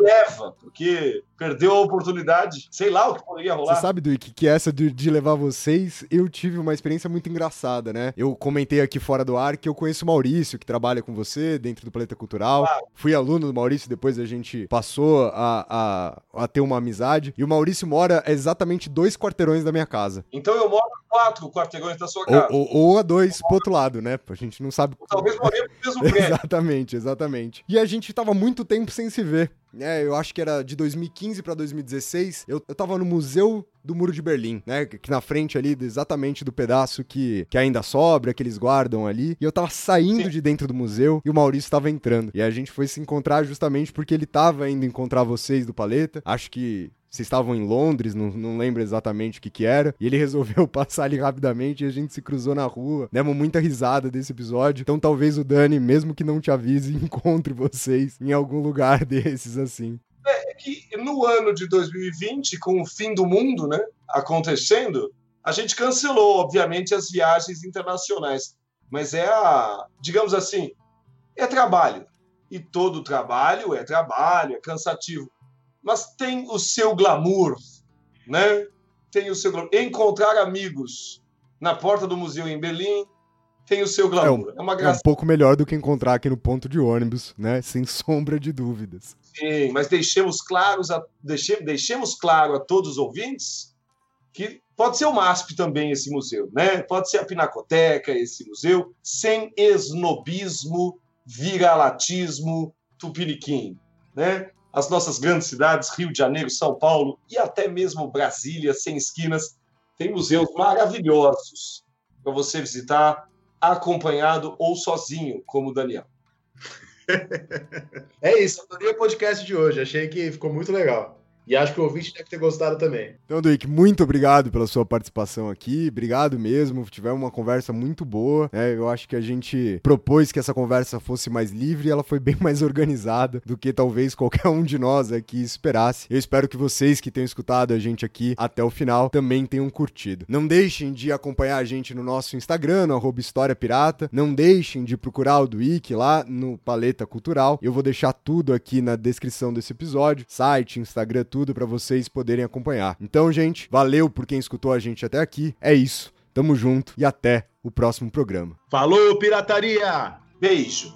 leva, porque perdeu a oportunidade. Sei lá o que poderia rolar. Você sabe, Duik, que essa de, de, levar vocês, eu tive uma experiência muito engraçada, né? Eu comentei aqui fora do ar que eu conheço o Maurício, que trabalha com você dentro do Planeta Cultural. Claro. Fui aluno do Maurício, depois a gente passou a, a, a ter uma amizade. E o Maurício mora exatamente dois quarteirões da minha casa. Então eu moro quatro quarteirões da sua casa. Ou, ou, ou a dois pro outro lado, né? A gente não sabe. Talvez moremos no mesmo prédio. exatamente, exatamente. E a gente tava muito tempo sem se ver. É, eu acho que era de 2015 para 2016. Eu, eu tava no Museu do Muro de Berlim, né? Que na frente ali, exatamente do pedaço que, que ainda sobra, que eles guardam ali. E eu tava saindo Sim. de dentro do museu e o Maurício tava entrando. E a gente foi se encontrar justamente porque ele tava indo encontrar vocês do Paleta. Acho que vocês estavam em Londres, não, não lembro exatamente o que que era, e ele resolveu passar ali rapidamente e a gente se cruzou na rua. Demos muita risada desse episódio, então talvez o Dani, mesmo que não te avise, encontre vocês em algum lugar desses assim. É que no ano de 2020, com o fim do mundo, né, acontecendo, a gente cancelou, obviamente, as viagens internacionais. Mas é a, digamos assim, é trabalho. E todo trabalho é trabalho, é cansativo mas tem o seu glamour, né? Tem o seu glamour. Encontrar amigos na porta do museu em Berlim tem o seu glamour. É, um, é uma graça. É um pouco melhor do que encontrar aqui no ponto de ônibus, né? Sem sombra de dúvidas. Sim, mas deixemos claros a, deixemos, deixemos claro a todos os ouvintes que pode ser o MASP também esse museu, né? Pode ser a Pinacoteca esse museu, sem esnobismo, viralatismo, tupiniquim, né? As nossas grandes cidades, Rio de Janeiro, São Paulo e até mesmo Brasília, sem esquinas, tem museus maravilhosos para você visitar acompanhado ou sozinho, como o Daniel. É isso, adorei o podcast de hoje. Achei que ficou muito legal. E acho que o ouvinte deve ter gostado também. Então, Duíque, muito obrigado pela sua participação aqui. Obrigado mesmo. Tivemos uma conversa muito boa. Né? Eu acho que a gente propôs que essa conversa fosse mais livre e ela foi bem mais organizada do que talvez qualquer um de nós aqui esperasse. Eu espero que vocês que tenham escutado a gente aqui até o final também tenham curtido. Não deixem de acompanhar a gente no nosso Instagram, no História Pirata. Não deixem de procurar o Duíque lá no Paleta Cultural. Eu vou deixar tudo aqui na descrição desse episódio. Site, Instagram, tudo tudo para vocês poderem acompanhar. Então, gente, valeu por quem escutou a gente até aqui. É isso. Tamo junto e até o próximo programa. Falou, pirataria! Beijo.